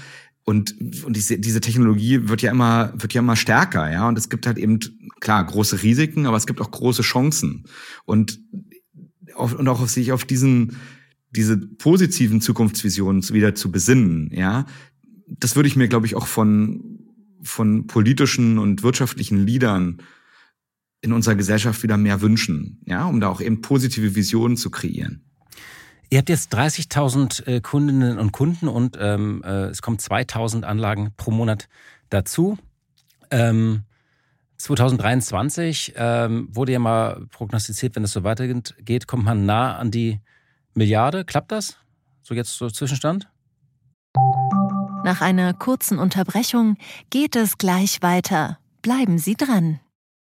Und, und diese, diese Technologie wird ja immer, wird ja immer stärker, ja. Und es gibt halt eben, klar, große Risiken, aber es gibt auch große Chancen. Und, auf, und auch auf sich auf diesen, diese positiven Zukunftsvisionen wieder zu besinnen, ja. Das würde ich mir, glaube ich, auch von, von politischen und wirtschaftlichen Leadern in unserer Gesellschaft wieder mehr wünschen, ja, um da auch eben positive Visionen zu kreieren. Ihr habt jetzt 30.000 äh, Kundinnen und Kunden und ähm, äh, es kommen 2.000 Anlagen pro Monat dazu. Ähm, 2023 ähm, wurde ja mal prognostiziert, wenn es so weitergeht, kommt man nah an die Milliarde. Klappt das? So jetzt so Zwischenstand? Nach einer kurzen Unterbrechung geht es gleich weiter. Bleiben Sie dran.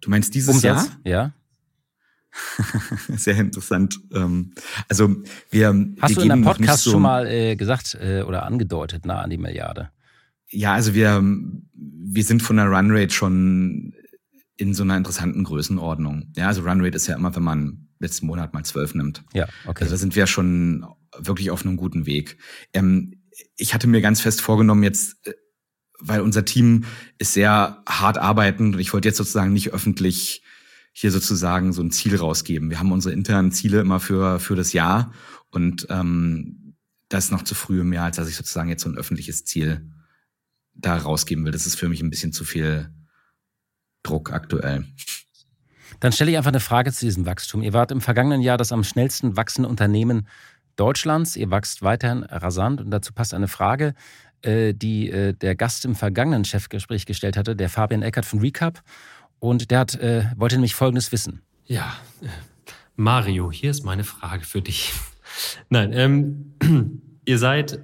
Du meinst dieses Umsatz? Jahr? Ja. <laughs> Sehr interessant. Ähm, also wir Hast wir du in deinem nicht Podcast so, schon mal äh, gesagt äh, oder angedeutet, nah an die Milliarde? Ja, also wir wir sind von der Runrate schon in so einer interessanten Größenordnung. Ja, also Runrate ist ja immer, wenn man letzten Monat mal zwölf nimmt. Ja, okay. Also da sind wir schon wirklich auf einem guten Weg. Ähm, ich hatte mir ganz fest vorgenommen, jetzt, äh, weil unser Team ist sehr hart arbeitend und ich wollte jetzt sozusagen nicht öffentlich hier sozusagen so ein Ziel rausgeben. Wir haben unsere internen Ziele immer für, für das Jahr und ähm, das ist noch zu früh im Jahr, als dass ich sozusagen jetzt so ein öffentliches Ziel da rausgeben will. Das ist für mich ein bisschen zu viel Druck aktuell. Dann stelle ich einfach eine Frage zu diesem Wachstum. Ihr wart im vergangenen Jahr das am schnellsten wachsende Unternehmen Deutschlands. Ihr wächst weiterhin rasant und dazu passt eine Frage, äh, die äh, der Gast im vergangenen Chefgespräch gestellt hatte, der Fabian Eckert von Recap. Und der hat, äh, wollte nämlich Folgendes wissen. Ja, äh, Mario, hier ist meine Frage für dich. <laughs> Nein, ähm, <clears throat> ihr seid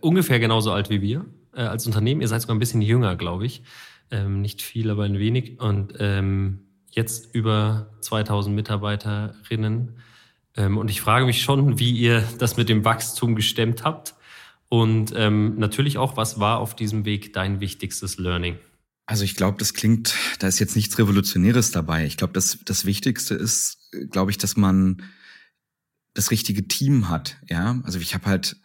ungefähr genauso alt wie wir äh, als Unternehmen. Ihr seid sogar ein bisschen jünger, glaube ich. Ähm, nicht viel, aber ein wenig. Und ähm, jetzt über 2000 Mitarbeiterinnen. Ähm, und ich frage mich schon, wie ihr das mit dem Wachstum gestemmt habt. Und ähm, natürlich auch, was war auf diesem Weg dein wichtigstes Learning? Also ich glaube, das klingt, da ist jetzt nichts Revolutionäres dabei. Ich glaube, das, das Wichtigste ist, glaube ich, dass man das richtige Team hat. Ja, also ich habe halt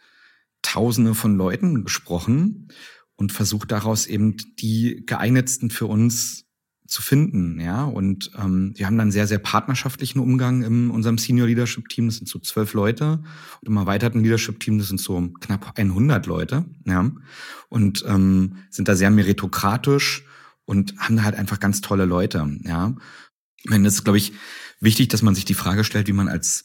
Tausende von Leuten gesprochen und versucht daraus eben die geeignetsten für uns zu finden, ja. Und ähm, wir haben dann sehr, sehr partnerschaftlichen Umgang in unserem Senior Leadership Team. Das sind so zwölf Leute. Und im erweiterten Leadership Team, das sind so knapp 100 Leute, ja. Und ähm, sind da sehr meritokratisch und haben da halt einfach ganz tolle Leute, ja. Ich meine, das ist, glaube ich, wichtig, dass man sich die Frage stellt, wie man als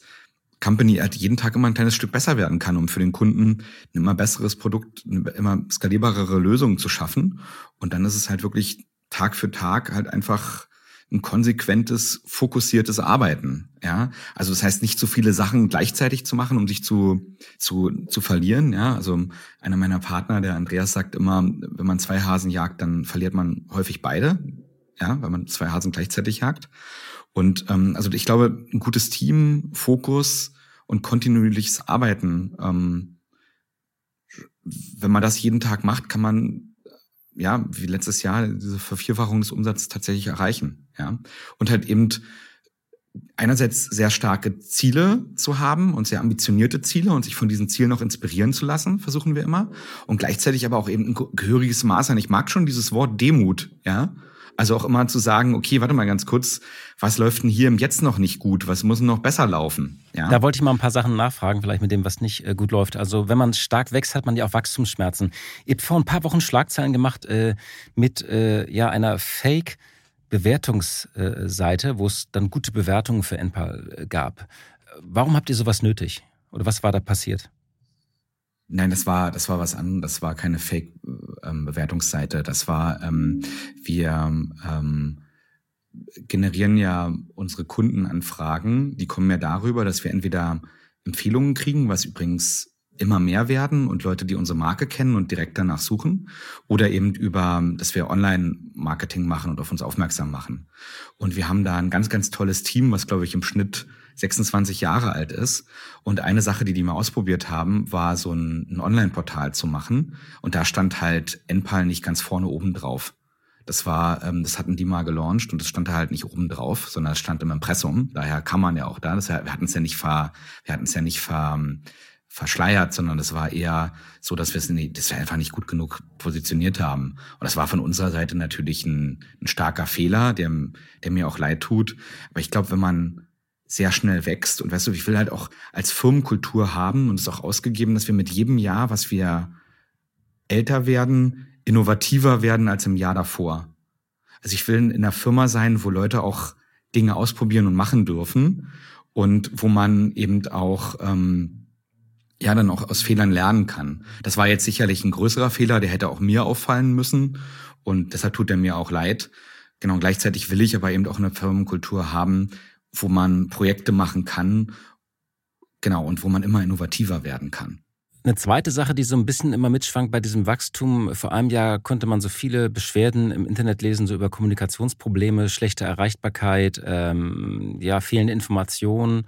Company halt jeden Tag immer ein kleines Stück besser werden kann, um für den Kunden ein immer besseres Produkt, eine immer skalierbarere Lösung zu schaffen. Und dann ist es halt wirklich Tag für Tag halt einfach ein konsequentes, fokussiertes Arbeiten. Ja, also das heißt nicht zu viele Sachen gleichzeitig zu machen, um sich zu zu zu verlieren. Ja, also einer meiner Partner, der Andreas, sagt immer, wenn man zwei Hasen jagt, dann verliert man häufig beide. Ja, weil man zwei Hasen gleichzeitig jagt. Und ähm, also ich glaube, ein gutes Team, Fokus und kontinuierliches Arbeiten. Ähm, wenn man das jeden Tag macht, kann man ja, wie letztes Jahr, diese Vervierfachung des Umsatzes tatsächlich erreichen. Ja. Und halt eben einerseits sehr starke Ziele zu haben und sehr ambitionierte Ziele und sich von diesen Zielen auch inspirieren zu lassen, versuchen wir immer. Und gleichzeitig aber auch eben ein gehöriges Maß an. Ich mag schon dieses Wort Demut, ja. Also auch immer zu sagen, okay, warte mal ganz kurz, was läuft denn hier im Jetzt noch nicht gut? Was muss noch besser laufen? Ja? Da wollte ich mal ein paar Sachen nachfragen, vielleicht mit dem, was nicht äh, gut läuft. Also wenn man stark wächst, hat man ja auch Wachstumsschmerzen. Ihr habt vor ein paar Wochen Schlagzeilen gemacht äh, mit äh, ja einer Fake- Bewertungsseite, wo es dann gute Bewertungen für NPAL äh, gab. Warum habt ihr sowas nötig? Oder was war da passiert? Nein, das war das war was anderes. Das war keine Fake-Bewertungsseite. das war ähm, wir ähm, generieren ja unsere Kundenanfragen. Die kommen ja darüber, dass wir entweder Empfehlungen kriegen, was übrigens immer mehr werden und Leute, die unsere Marke kennen und direkt danach suchen, oder eben über, dass wir Online-Marketing machen und auf uns aufmerksam machen. Und wir haben da ein ganz, ganz tolles Team, was glaube ich im Schnitt 26 Jahre alt ist. Und eine Sache, die die mal ausprobiert haben, war so ein, ein Online-Portal zu machen. Und da stand halt NPAL nicht ganz vorne oben drauf. Das war, ähm, das hatten die mal gelauncht und das stand da halt nicht oben drauf, sondern es stand im Impressum. Daher kann man ja auch da. Das, wir hatten es ja nicht ver, wir hatten es ja nicht ver, verschleiert, sondern das war eher so, dass wir es nicht, dass wir einfach nicht gut genug positioniert haben. Und das war von unserer Seite natürlich ein, ein starker Fehler, der, der mir auch leid tut. Aber ich glaube, wenn man sehr schnell wächst und weißt du, ich will halt auch als Firmenkultur haben und es ist auch ausgegeben, dass wir mit jedem Jahr, was wir älter werden, innovativer werden als im Jahr davor. Also ich will in einer Firma sein, wo Leute auch Dinge ausprobieren und machen dürfen und wo man eben auch ähm, ja dann auch aus Fehlern lernen kann. Das war jetzt sicherlich ein größerer Fehler, der hätte auch mir auffallen müssen und deshalb tut er mir auch leid. Genau, gleichzeitig will ich aber eben auch eine Firmenkultur haben, wo man Projekte machen kann, genau, und wo man immer innovativer werden kann. Eine zweite Sache, die so ein bisschen immer mitschwankt bei diesem Wachstum, vor einem Jahr konnte man so viele Beschwerden im Internet lesen, so über Kommunikationsprobleme, schlechte Erreichbarkeit, ähm, ja, fehlende Informationen.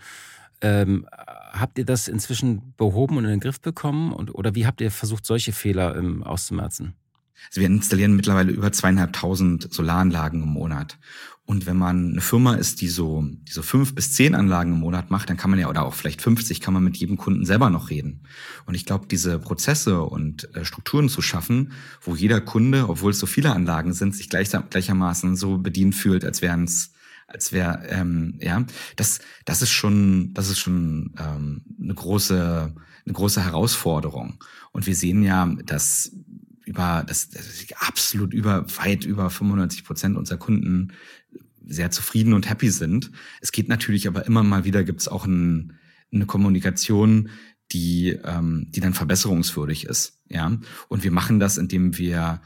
Ähm, habt ihr das inzwischen behoben und in den Griff bekommen? Und, oder wie habt ihr versucht, solche Fehler ähm, auszumerzen? Also wir installieren mittlerweile über zweieinhalbtausend Solaranlagen im Monat. Und wenn man eine Firma ist, die so, die so fünf bis zehn Anlagen im Monat macht, dann kann man ja, oder auch vielleicht 50, kann man mit jedem Kunden selber noch reden. Und ich glaube, diese Prozesse und äh, Strukturen zu schaffen, wo jeder Kunde, obwohl es so viele Anlagen sind, sich gleich, gleichermaßen so bedient fühlt, als wären es als wäre ähm, ja das das ist schon das ist schon ähm, eine große eine große Herausforderung und wir sehen ja dass über das, das absolut über weit über 95 Prozent unserer Kunden sehr zufrieden und happy sind. Es geht natürlich aber immer mal wieder gibt es auch ein, eine Kommunikation die ähm, die dann verbesserungswürdig ist ja. Und wir machen das indem wir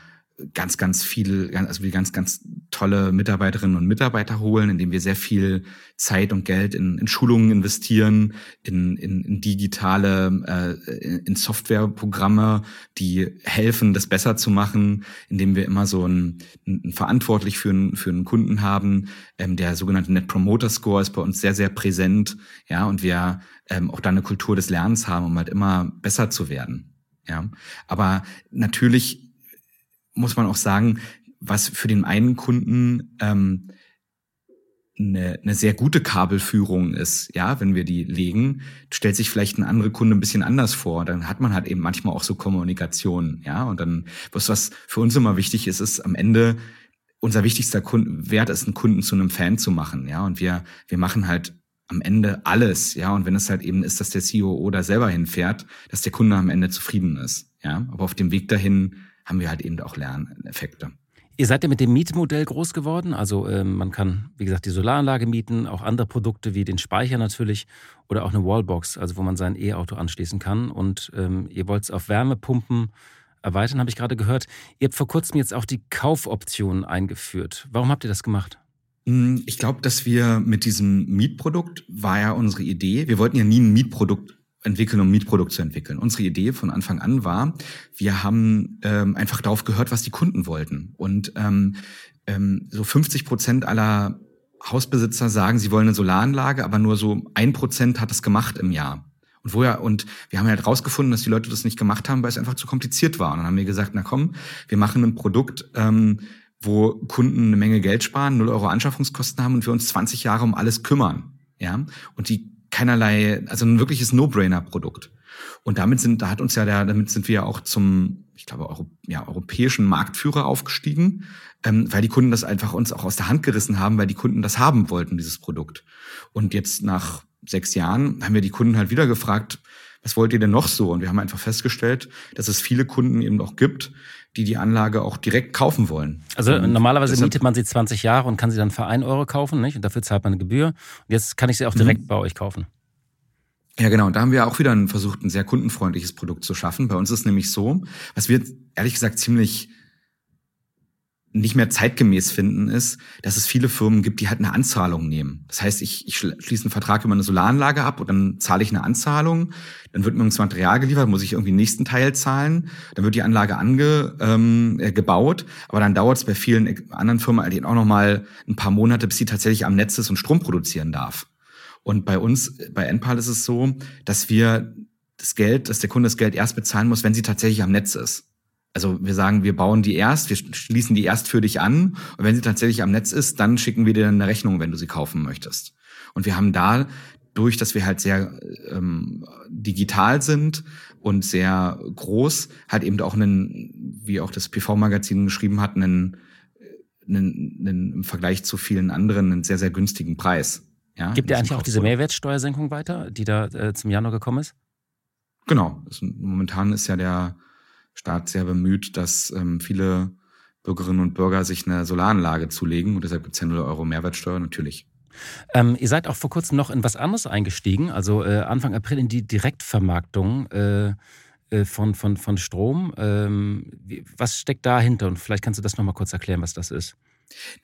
ganz, ganz viel, also wir ganz, ganz tolle Mitarbeiterinnen und Mitarbeiter holen, indem wir sehr viel Zeit und Geld in, in Schulungen investieren, in, in, in digitale, äh, in Softwareprogramme, die helfen, das besser zu machen, indem wir immer so ein, ein verantwortlich für einen, für einen Kunden haben. Ähm, der sogenannte Net Promoter Score ist bei uns sehr, sehr präsent, ja, und wir ähm, auch da eine Kultur des Lernens haben, um halt immer besser zu werden. Ja, aber natürlich muss man auch sagen, was für den einen Kunden ähm, eine, eine sehr gute Kabelführung ist, ja, wenn wir die legen, stellt sich vielleicht ein anderer Kunde ein bisschen anders vor. Dann hat man halt eben manchmal auch so Kommunikation, ja. Und dann, was, was für uns immer wichtig ist, ist am Ende unser wichtigster Kunden, Wert ist, einen Kunden zu einem Fan zu machen, ja. Und wir, wir machen halt am Ende alles, ja. Und wenn es halt eben ist, dass der CEO da selber hinfährt, dass der Kunde am Ende zufrieden ist, ja. Aber auf dem Weg dahin haben wir halt eben auch Lerneffekte. Ihr seid ja mit dem Mietmodell groß geworden. Also äh, man kann, wie gesagt, die Solaranlage mieten, auch andere Produkte wie den Speicher natürlich oder auch eine Wallbox, also wo man sein E-Auto anschließen kann. Und ähm, ihr wollt es auf Wärmepumpen erweitern, habe ich gerade gehört. Ihr habt vor kurzem jetzt auch die Kaufoption eingeführt. Warum habt ihr das gemacht? Hm, ich glaube, dass wir mit diesem Mietprodukt war ja unsere Idee. Wir wollten ja nie ein Mietprodukt entwickeln, um Mietprodukt zu entwickeln. Unsere Idee von Anfang an war, wir haben ähm, einfach darauf gehört, was die Kunden wollten. Und ähm, ähm, so 50 Prozent aller Hausbesitzer sagen, sie wollen eine Solaranlage, aber nur so ein Prozent hat es gemacht im Jahr. Und woher, und wir haben halt rausgefunden, dass die Leute das nicht gemacht haben, weil es einfach zu kompliziert war. Und dann haben wir gesagt, na komm, wir machen ein Produkt, ähm, wo Kunden eine Menge Geld sparen, 0 Euro Anschaffungskosten haben und wir uns 20 Jahre um alles kümmern. Ja, und die keinerlei, also ein wirkliches No-Brainer-Produkt. Und damit sind, da hat uns ja der, damit sind wir ja auch zum, ich glaube, Euro, ja, europäischen Marktführer aufgestiegen, ähm, weil die Kunden das einfach uns auch aus der Hand gerissen haben, weil die Kunden das haben wollten, dieses Produkt. Und jetzt nach sechs Jahren haben wir die Kunden halt wieder gefragt, was wollt ihr denn noch so? Und wir haben einfach festgestellt, dass es viele Kunden eben auch gibt, die die Anlage auch direkt kaufen wollen. Also und normalerweise mietet man sie 20 Jahre und kann sie dann für 1 Euro kaufen, nicht? Und dafür zahlt man eine Gebühr. Und jetzt kann ich sie auch direkt mhm. bei euch kaufen. Ja, genau. Und da haben wir auch wieder versucht, ein sehr kundenfreundliches Produkt zu schaffen. Bei uns ist nämlich so, was wir ehrlich gesagt ziemlich nicht mehr zeitgemäß finden, ist, dass es viele Firmen gibt, die halt eine Anzahlung nehmen. Das heißt, ich, ich schließe einen Vertrag über eine Solaranlage ab und dann zahle ich eine Anzahlung, dann wird mir das Material geliefert, muss ich irgendwie den nächsten Teil zahlen, dann wird die Anlage ange, ähm, äh, gebaut, aber dann dauert es bei vielen anderen Firmen halt auch noch mal ein paar Monate, bis sie tatsächlich am Netz ist und Strom produzieren darf. Und bei uns, bei Enpal ist es so, dass wir das Geld, dass der Kunde das Geld erst bezahlen muss, wenn sie tatsächlich am Netz ist. Also wir sagen, wir bauen die erst, wir schließen die erst für dich an und wenn sie tatsächlich am Netz ist, dann schicken wir dir eine Rechnung, wenn du sie kaufen möchtest. Und wir haben da durch, dass wir halt sehr ähm, digital sind und sehr groß, halt eben auch einen, wie auch das PV-Magazin geschrieben hat, einen, einen, einen im Vergleich zu vielen anderen einen sehr, sehr günstigen Preis. Ja, Gibt ihr eigentlich auch diese Mehrwertsteuersenkung weiter, die da äh, zum Januar gekommen ist? Genau. Das, momentan ist ja der Staat sehr bemüht, dass ähm, viele Bürgerinnen und Bürger sich eine Solaranlage zulegen und deshalb gibt es ja 0 Euro Mehrwertsteuer, natürlich. Ähm, ihr seid auch vor kurzem noch in was anderes eingestiegen, also äh, Anfang April in die Direktvermarktung äh, äh, von, von, von Strom. Ähm, wie, was steckt dahinter? Und vielleicht kannst du das nochmal kurz erklären, was das ist.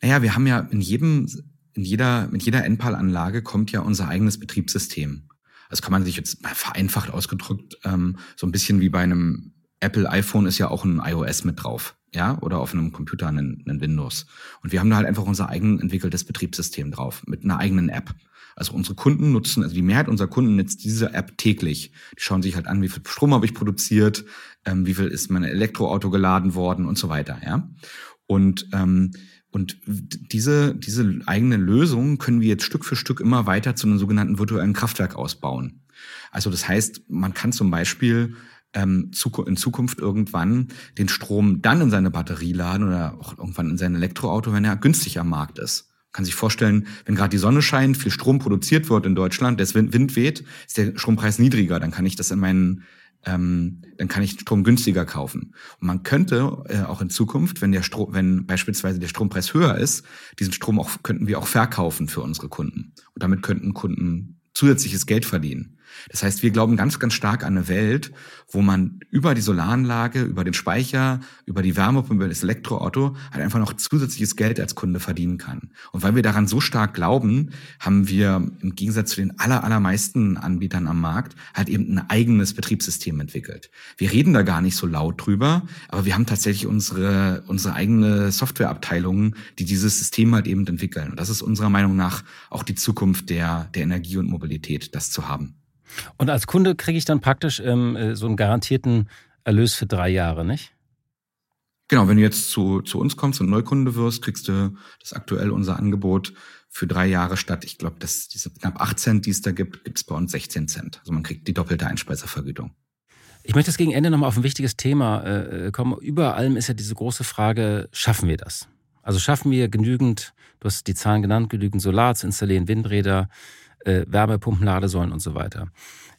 Naja, wir haben ja in jedem, in jeder, mit jeder Enpal-Anlage kommt ja unser eigenes Betriebssystem. Das kann man sich jetzt mal vereinfacht ausgedrückt, ähm, so ein bisschen wie bei einem Apple iPhone ist ja auch ein iOS mit drauf, ja, oder auf einem Computer ein, ein Windows. Und wir haben da halt einfach unser eigen entwickeltes Betriebssystem drauf mit einer eigenen App. Also unsere Kunden nutzen, also die Mehrheit unserer Kunden nutzt diese App täglich. Die schauen sich halt an, wie viel Strom habe ich produziert, ähm, wie viel ist mein Elektroauto geladen worden und so weiter, ja. Und ähm, und diese, diese eigene Lösung können wir jetzt Stück für Stück immer weiter zu einem sogenannten virtuellen Kraftwerk ausbauen. Also das heißt, man kann zum Beispiel ähm, in Zukunft irgendwann den Strom dann in seine Batterie laden oder auch irgendwann in sein Elektroauto, wenn er günstig am Markt ist. Man kann sich vorstellen, wenn gerade die Sonne scheint, viel Strom produziert wird in Deutschland, der Wind weht, ist der Strompreis niedriger, dann kann ich das in meinen ähm, dann kann ich Strom günstiger kaufen. Und man könnte äh, auch in Zukunft, wenn der Strom, wenn beispielsweise der Strompreis höher ist, diesen Strom auch könnten wir auch verkaufen für unsere Kunden. Und damit könnten Kunden zusätzliches Geld verdienen. Das heißt, wir glauben ganz, ganz stark an eine Welt, wo man über die Solaranlage, über den Speicher, über die Wärmepumpe, über das Elektroauto halt einfach noch zusätzliches Geld als Kunde verdienen kann. Und weil wir daran so stark glauben, haben wir im Gegensatz zu den aller, allermeisten Anbietern am Markt halt eben ein eigenes Betriebssystem entwickelt. Wir reden da gar nicht so laut drüber, aber wir haben tatsächlich unsere, unsere eigene Softwareabteilung, die dieses System halt eben entwickeln. Und das ist unserer Meinung nach auch die Zukunft der, der Energie und Mobilität, das zu haben. Und als Kunde kriege ich dann praktisch ähm, äh, so einen garantierten Erlös für drei Jahre, nicht? Genau, wenn du jetzt zu, zu uns kommst und Neukunde wirst, kriegst du das aktuell unser Angebot für drei Jahre statt, ich glaube, dass diese knapp 8 Cent, die es da gibt, gibt es bei uns 16 Cent. Also man kriegt die doppelte Einspeisevergütung. Ich möchte das gegen Ende nochmal auf ein wichtiges Thema äh, kommen. Über allem ist ja diese große Frage, schaffen wir das? Also schaffen wir genügend, du hast die Zahlen genannt, genügend Solar zu installieren, Windräder, äh, Wärmepumpen, Ladesäulen und so weiter.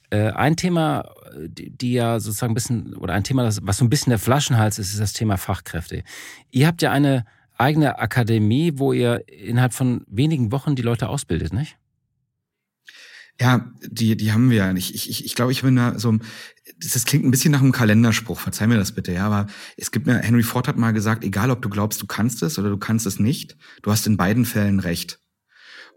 Äh, ein Thema, die, die, ja sozusagen ein bisschen, oder ein Thema, das, was so ein bisschen der Flaschenhals ist, ist das Thema Fachkräfte. Ihr habt ja eine eigene Akademie, wo ihr innerhalb von wenigen Wochen die Leute ausbildet, nicht? Ja, die, die haben wir ja nicht. Ich, ich, ich glaube, ich bin da so, das klingt ein bisschen nach einem Kalenderspruch, verzeih mir das bitte, ja, aber es gibt mir, Henry Ford hat mal gesagt, egal ob du glaubst, du kannst es oder du kannst es nicht, du hast in beiden Fällen recht.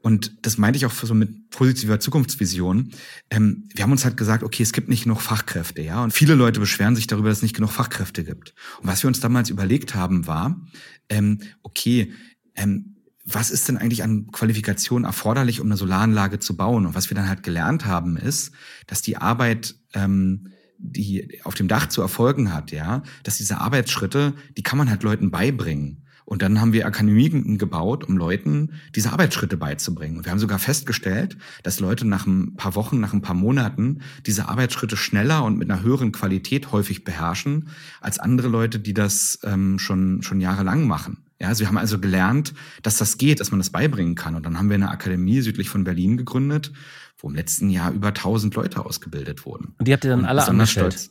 Und das meinte ich auch so mit positiver Zukunftsvision. Ähm, wir haben uns halt gesagt, okay, es gibt nicht genug Fachkräfte, ja. Und viele Leute beschweren sich darüber, dass es nicht genug Fachkräfte gibt. Und was wir uns damals überlegt haben, war, ähm, okay, ähm, was ist denn eigentlich an Qualifikation erforderlich, um eine Solaranlage zu bauen? Und was wir dann halt gelernt haben, ist, dass die Arbeit, ähm, die auf dem Dach zu erfolgen hat, ja, dass diese Arbeitsschritte, die kann man halt Leuten beibringen. Und dann haben wir Akademien gebaut, um Leuten diese Arbeitsschritte beizubringen. Und wir haben sogar festgestellt, dass Leute nach ein paar Wochen, nach ein paar Monaten diese Arbeitsschritte schneller und mit einer höheren Qualität häufig beherrschen als andere Leute, die das ähm, schon, schon jahrelang machen. Ja, also wir haben also gelernt, dass das geht, dass man das beibringen kann. Und dann haben wir eine Akademie südlich von Berlin gegründet, wo im letzten Jahr über 1000 Leute ausgebildet wurden. Und die habt ihr dann alle angestellt? Stolz.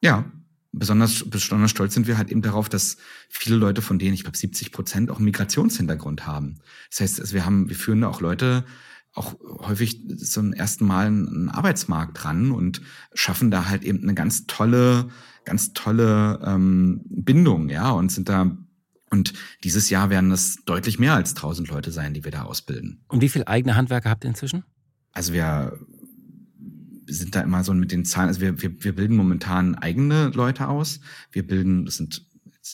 Ja, besonders, besonders stolz sind wir halt eben darauf, dass viele Leute von denen, ich glaube 70 Prozent, auch einen Migrationshintergrund haben. Das heißt, also wir haben, wir führen da auch Leute auch häufig zum ersten Mal einen Arbeitsmarkt dran und schaffen da halt eben eine ganz tolle, ganz tolle ähm, Bindung, ja, und sind da und dieses Jahr werden es deutlich mehr als 1000 Leute sein, die wir da ausbilden. Und wie viele eigene Handwerker habt ihr inzwischen? Also wir sind da immer so mit den Zahlen, also wir, wir, wir bilden momentan eigene Leute aus. Wir bilden, das sind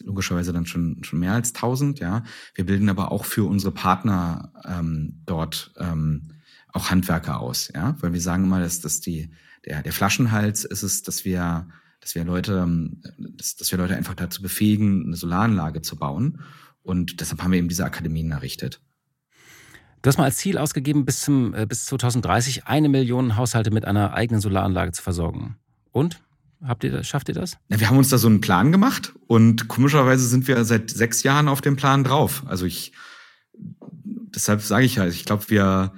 logischerweise dann schon, schon mehr als 1000, ja. Wir bilden aber auch für unsere Partner ähm, dort ähm, auch Handwerker aus, ja, weil wir sagen immer, dass, dass die, der, der Flaschenhals ist es, dass wir dass wir Leute, ähm, dass, dass wir Leute einfach dazu befähigen, eine Solaranlage zu bauen. Und deshalb haben wir eben diese Akademien errichtet. Du hast mal als Ziel ausgegeben, bis, zum, äh, bis 2030 eine Million Haushalte mit einer eigenen Solaranlage zu versorgen. Und? Habt ihr das, schafft ihr das? Ja, wir haben uns da so einen Plan gemacht und komischerweise sind wir seit sechs Jahren auf dem Plan drauf. Also ich, deshalb sage ich ja, ich glaube, wir,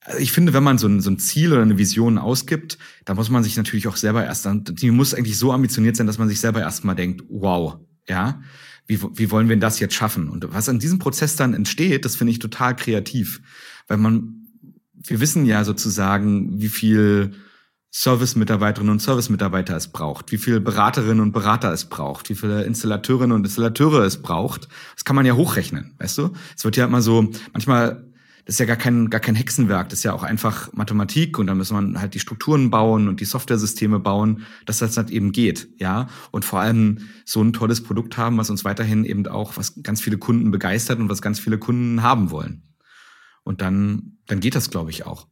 also ich finde, wenn man so ein, so ein Ziel oder eine Vision ausgibt, da muss man sich natürlich auch selber erst, die muss eigentlich so ambitioniert sein, dass man sich selber erstmal denkt, wow, ja, wie, wie wollen wir das jetzt schaffen? Und was an diesem Prozess dann entsteht, das finde ich total kreativ, weil man, wir wissen ja sozusagen, wie viel Service-Mitarbeiterinnen und Service-Mitarbeiter es braucht, wie viele Beraterinnen und Berater es braucht, wie viele Installateurinnen und Installateure es braucht. Das kann man ja hochrechnen, weißt du? Es wird ja immer so, manchmal, das ist ja gar kein, gar kein Hexenwerk, das ist ja auch einfach Mathematik und dann muss man halt die Strukturen bauen und die Softwaresysteme bauen, dass das halt eben geht, ja? Und vor allem so ein tolles Produkt haben, was uns weiterhin eben auch, was ganz viele Kunden begeistert und was ganz viele Kunden haben wollen. Und dann, dann geht das, glaube ich, auch.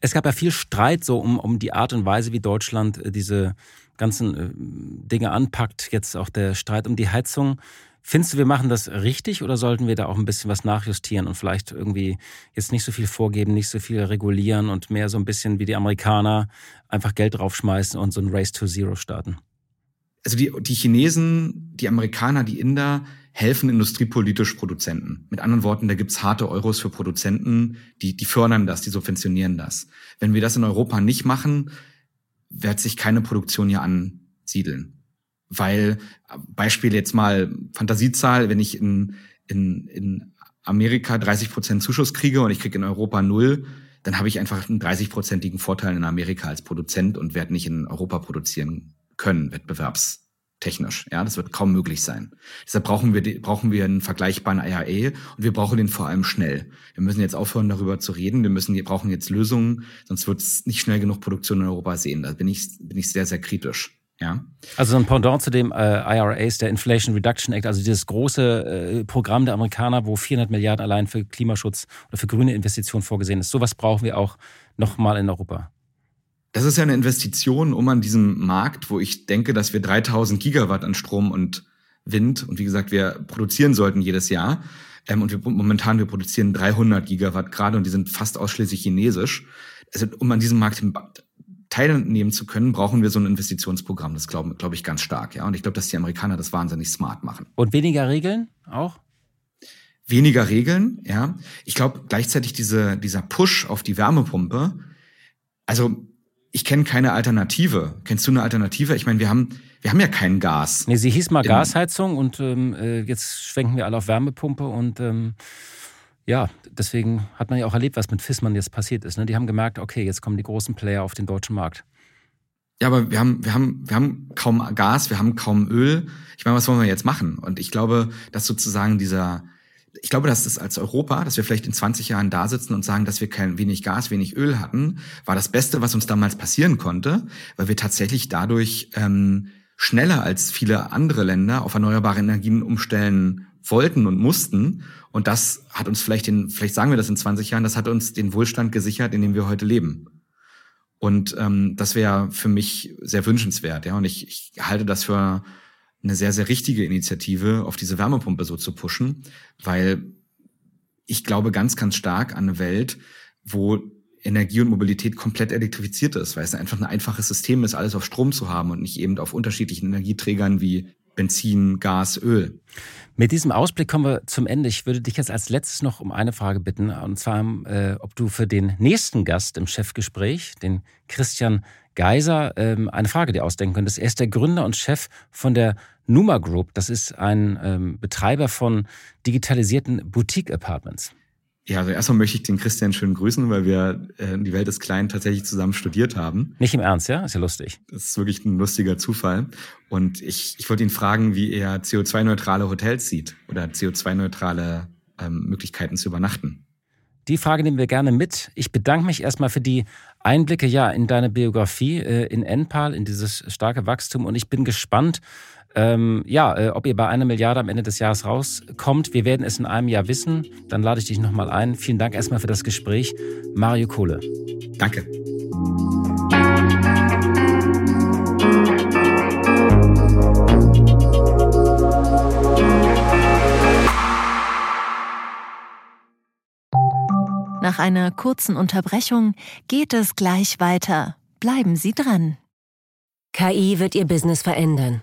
Es gab ja viel Streit so um, um die Art und Weise, wie Deutschland äh, diese ganzen äh, Dinge anpackt. Jetzt auch der Streit um die Heizung. Findest du, wir machen das richtig oder sollten wir da auch ein bisschen was nachjustieren und vielleicht irgendwie jetzt nicht so viel vorgeben, nicht so viel regulieren und mehr so ein bisschen wie die Amerikaner einfach Geld draufschmeißen und so ein Race to Zero starten? Also die, die Chinesen, die Amerikaner, die Inder, helfen industriepolitisch Produzenten. Mit anderen Worten, da gibt's harte Euros für Produzenten, die, die fördern das, die subventionieren das. Wenn wir das in Europa nicht machen, wird sich keine Produktion hier ansiedeln. Weil, Beispiel jetzt mal Fantasiezahl, wenn ich in, in, in Amerika 30 Prozent Zuschuss kriege und ich kriege in Europa null, dann habe ich einfach einen 30-prozentigen Vorteil in Amerika als Produzent und werde nicht in Europa produzieren können, wettbewerbs technisch. Ja, das wird kaum möglich sein. Deshalb brauchen wir, brauchen wir einen vergleichbaren IAE und wir brauchen den vor allem schnell. Wir müssen jetzt aufhören, darüber zu reden. Wir müssen, wir brauchen jetzt Lösungen, sonst wird es nicht schnell genug Produktion in Europa sehen. Da bin ich, bin ich sehr, sehr kritisch. Ja. Also ein Pendant zu dem äh, IRA ist der Inflation Reduction Act, also dieses große äh, Programm der Amerikaner, wo 400 Milliarden allein für Klimaschutz oder für grüne Investitionen vorgesehen ist. Sowas brauchen wir auch nochmal in Europa. Das ist ja eine Investition, um an diesem Markt, wo ich denke, dass wir 3000 Gigawatt an Strom und Wind und wie gesagt, wir produzieren sollten jedes Jahr. Ähm, und wir, momentan, wir produzieren 300 Gigawatt gerade und die sind fast ausschließlich chinesisch. Also, um an diesem Markt teilnehmen zu können, brauchen wir so ein Investitionsprogramm. Das glaube glaub ich ganz stark. Ja, und ich glaube, dass die Amerikaner das wahnsinnig smart machen. Und weniger Regeln auch? Weniger Regeln, ja. Ich glaube gleichzeitig diese, dieser Push auf die Wärmepumpe. Also ich kenne keine Alternative. Kennst du eine Alternative? Ich meine, wir haben, wir haben ja kein Gas. Nee, sie hieß mal Gasheizung und ähm, äh, jetzt schwenken wir alle auf Wärmepumpe und ähm, ja, deswegen hat man ja auch erlebt, was mit Fissmann jetzt passiert ist. Ne? Die haben gemerkt, okay, jetzt kommen die großen Player auf den deutschen Markt. Ja, aber wir haben, wir haben, wir haben kaum Gas, wir haben kaum Öl. Ich meine, was wollen wir jetzt machen? Und ich glaube, dass sozusagen dieser, ich glaube, dass das als Europa, dass wir vielleicht in 20 Jahren da sitzen und sagen, dass wir kein wenig Gas, wenig Öl hatten, war das Beste, was uns damals passieren konnte, weil wir tatsächlich dadurch ähm, schneller als viele andere Länder auf erneuerbare Energien umstellen wollten und mussten. Und das hat uns vielleicht den, vielleicht sagen wir das in 20 Jahren, das hat uns den Wohlstand gesichert, in dem wir heute leben. Und ähm, das wäre für mich sehr wünschenswert, ja. Und ich, ich halte das für eine sehr, sehr richtige Initiative, auf diese Wärmepumpe so zu pushen, weil ich glaube ganz, ganz stark an eine Welt, wo Energie und Mobilität komplett elektrifiziert ist, weil es einfach ein einfaches System ist, alles auf Strom zu haben und nicht eben auf unterschiedlichen Energieträgern wie Benzin, Gas, Öl. Mit diesem Ausblick kommen wir zum Ende. Ich würde dich jetzt als letztes noch um eine Frage bitten, und zwar, äh, ob du für den nächsten Gast im Chefgespräch, den Christian Geiser ähm, eine Frage dir ausdenken könntest. Er ist der Gründer und Chef von der Numa Group. Das ist ein ähm, Betreiber von digitalisierten Boutique-Apartments. Ja, also erstmal möchte ich den Christian schön grüßen, weil wir äh, die Welt des Kleinen tatsächlich zusammen studiert haben. Nicht im Ernst, ja? Ist ja lustig. Das ist wirklich ein lustiger Zufall. Und ich, ich wollte ihn fragen, wie er CO2-neutrale Hotels sieht oder CO2-neutrale ähm, Möglichkeiten zu übernachten. Die Frage nehmen wir gerne mit. Ich bedanke mich erstmal für die Einblicke ja in deine Biografie, äh, in Enpal, in dieses starke Wachstum. Und ich bin gespannt, ähm, ja, äh, ob ihr bei einer Milliarde am Ende des Jahres rauskommt, wir werden es in einem Jahr wissen. Dann lade ich dich nochmal ein. Vielen Dank erstmal für das Gespräch. Mario Kohle. Danke. Nach einer kurzen Unterbrechung geht es gleich weiter. Bleiben Sie dran. KI wird Ihr Business verändern.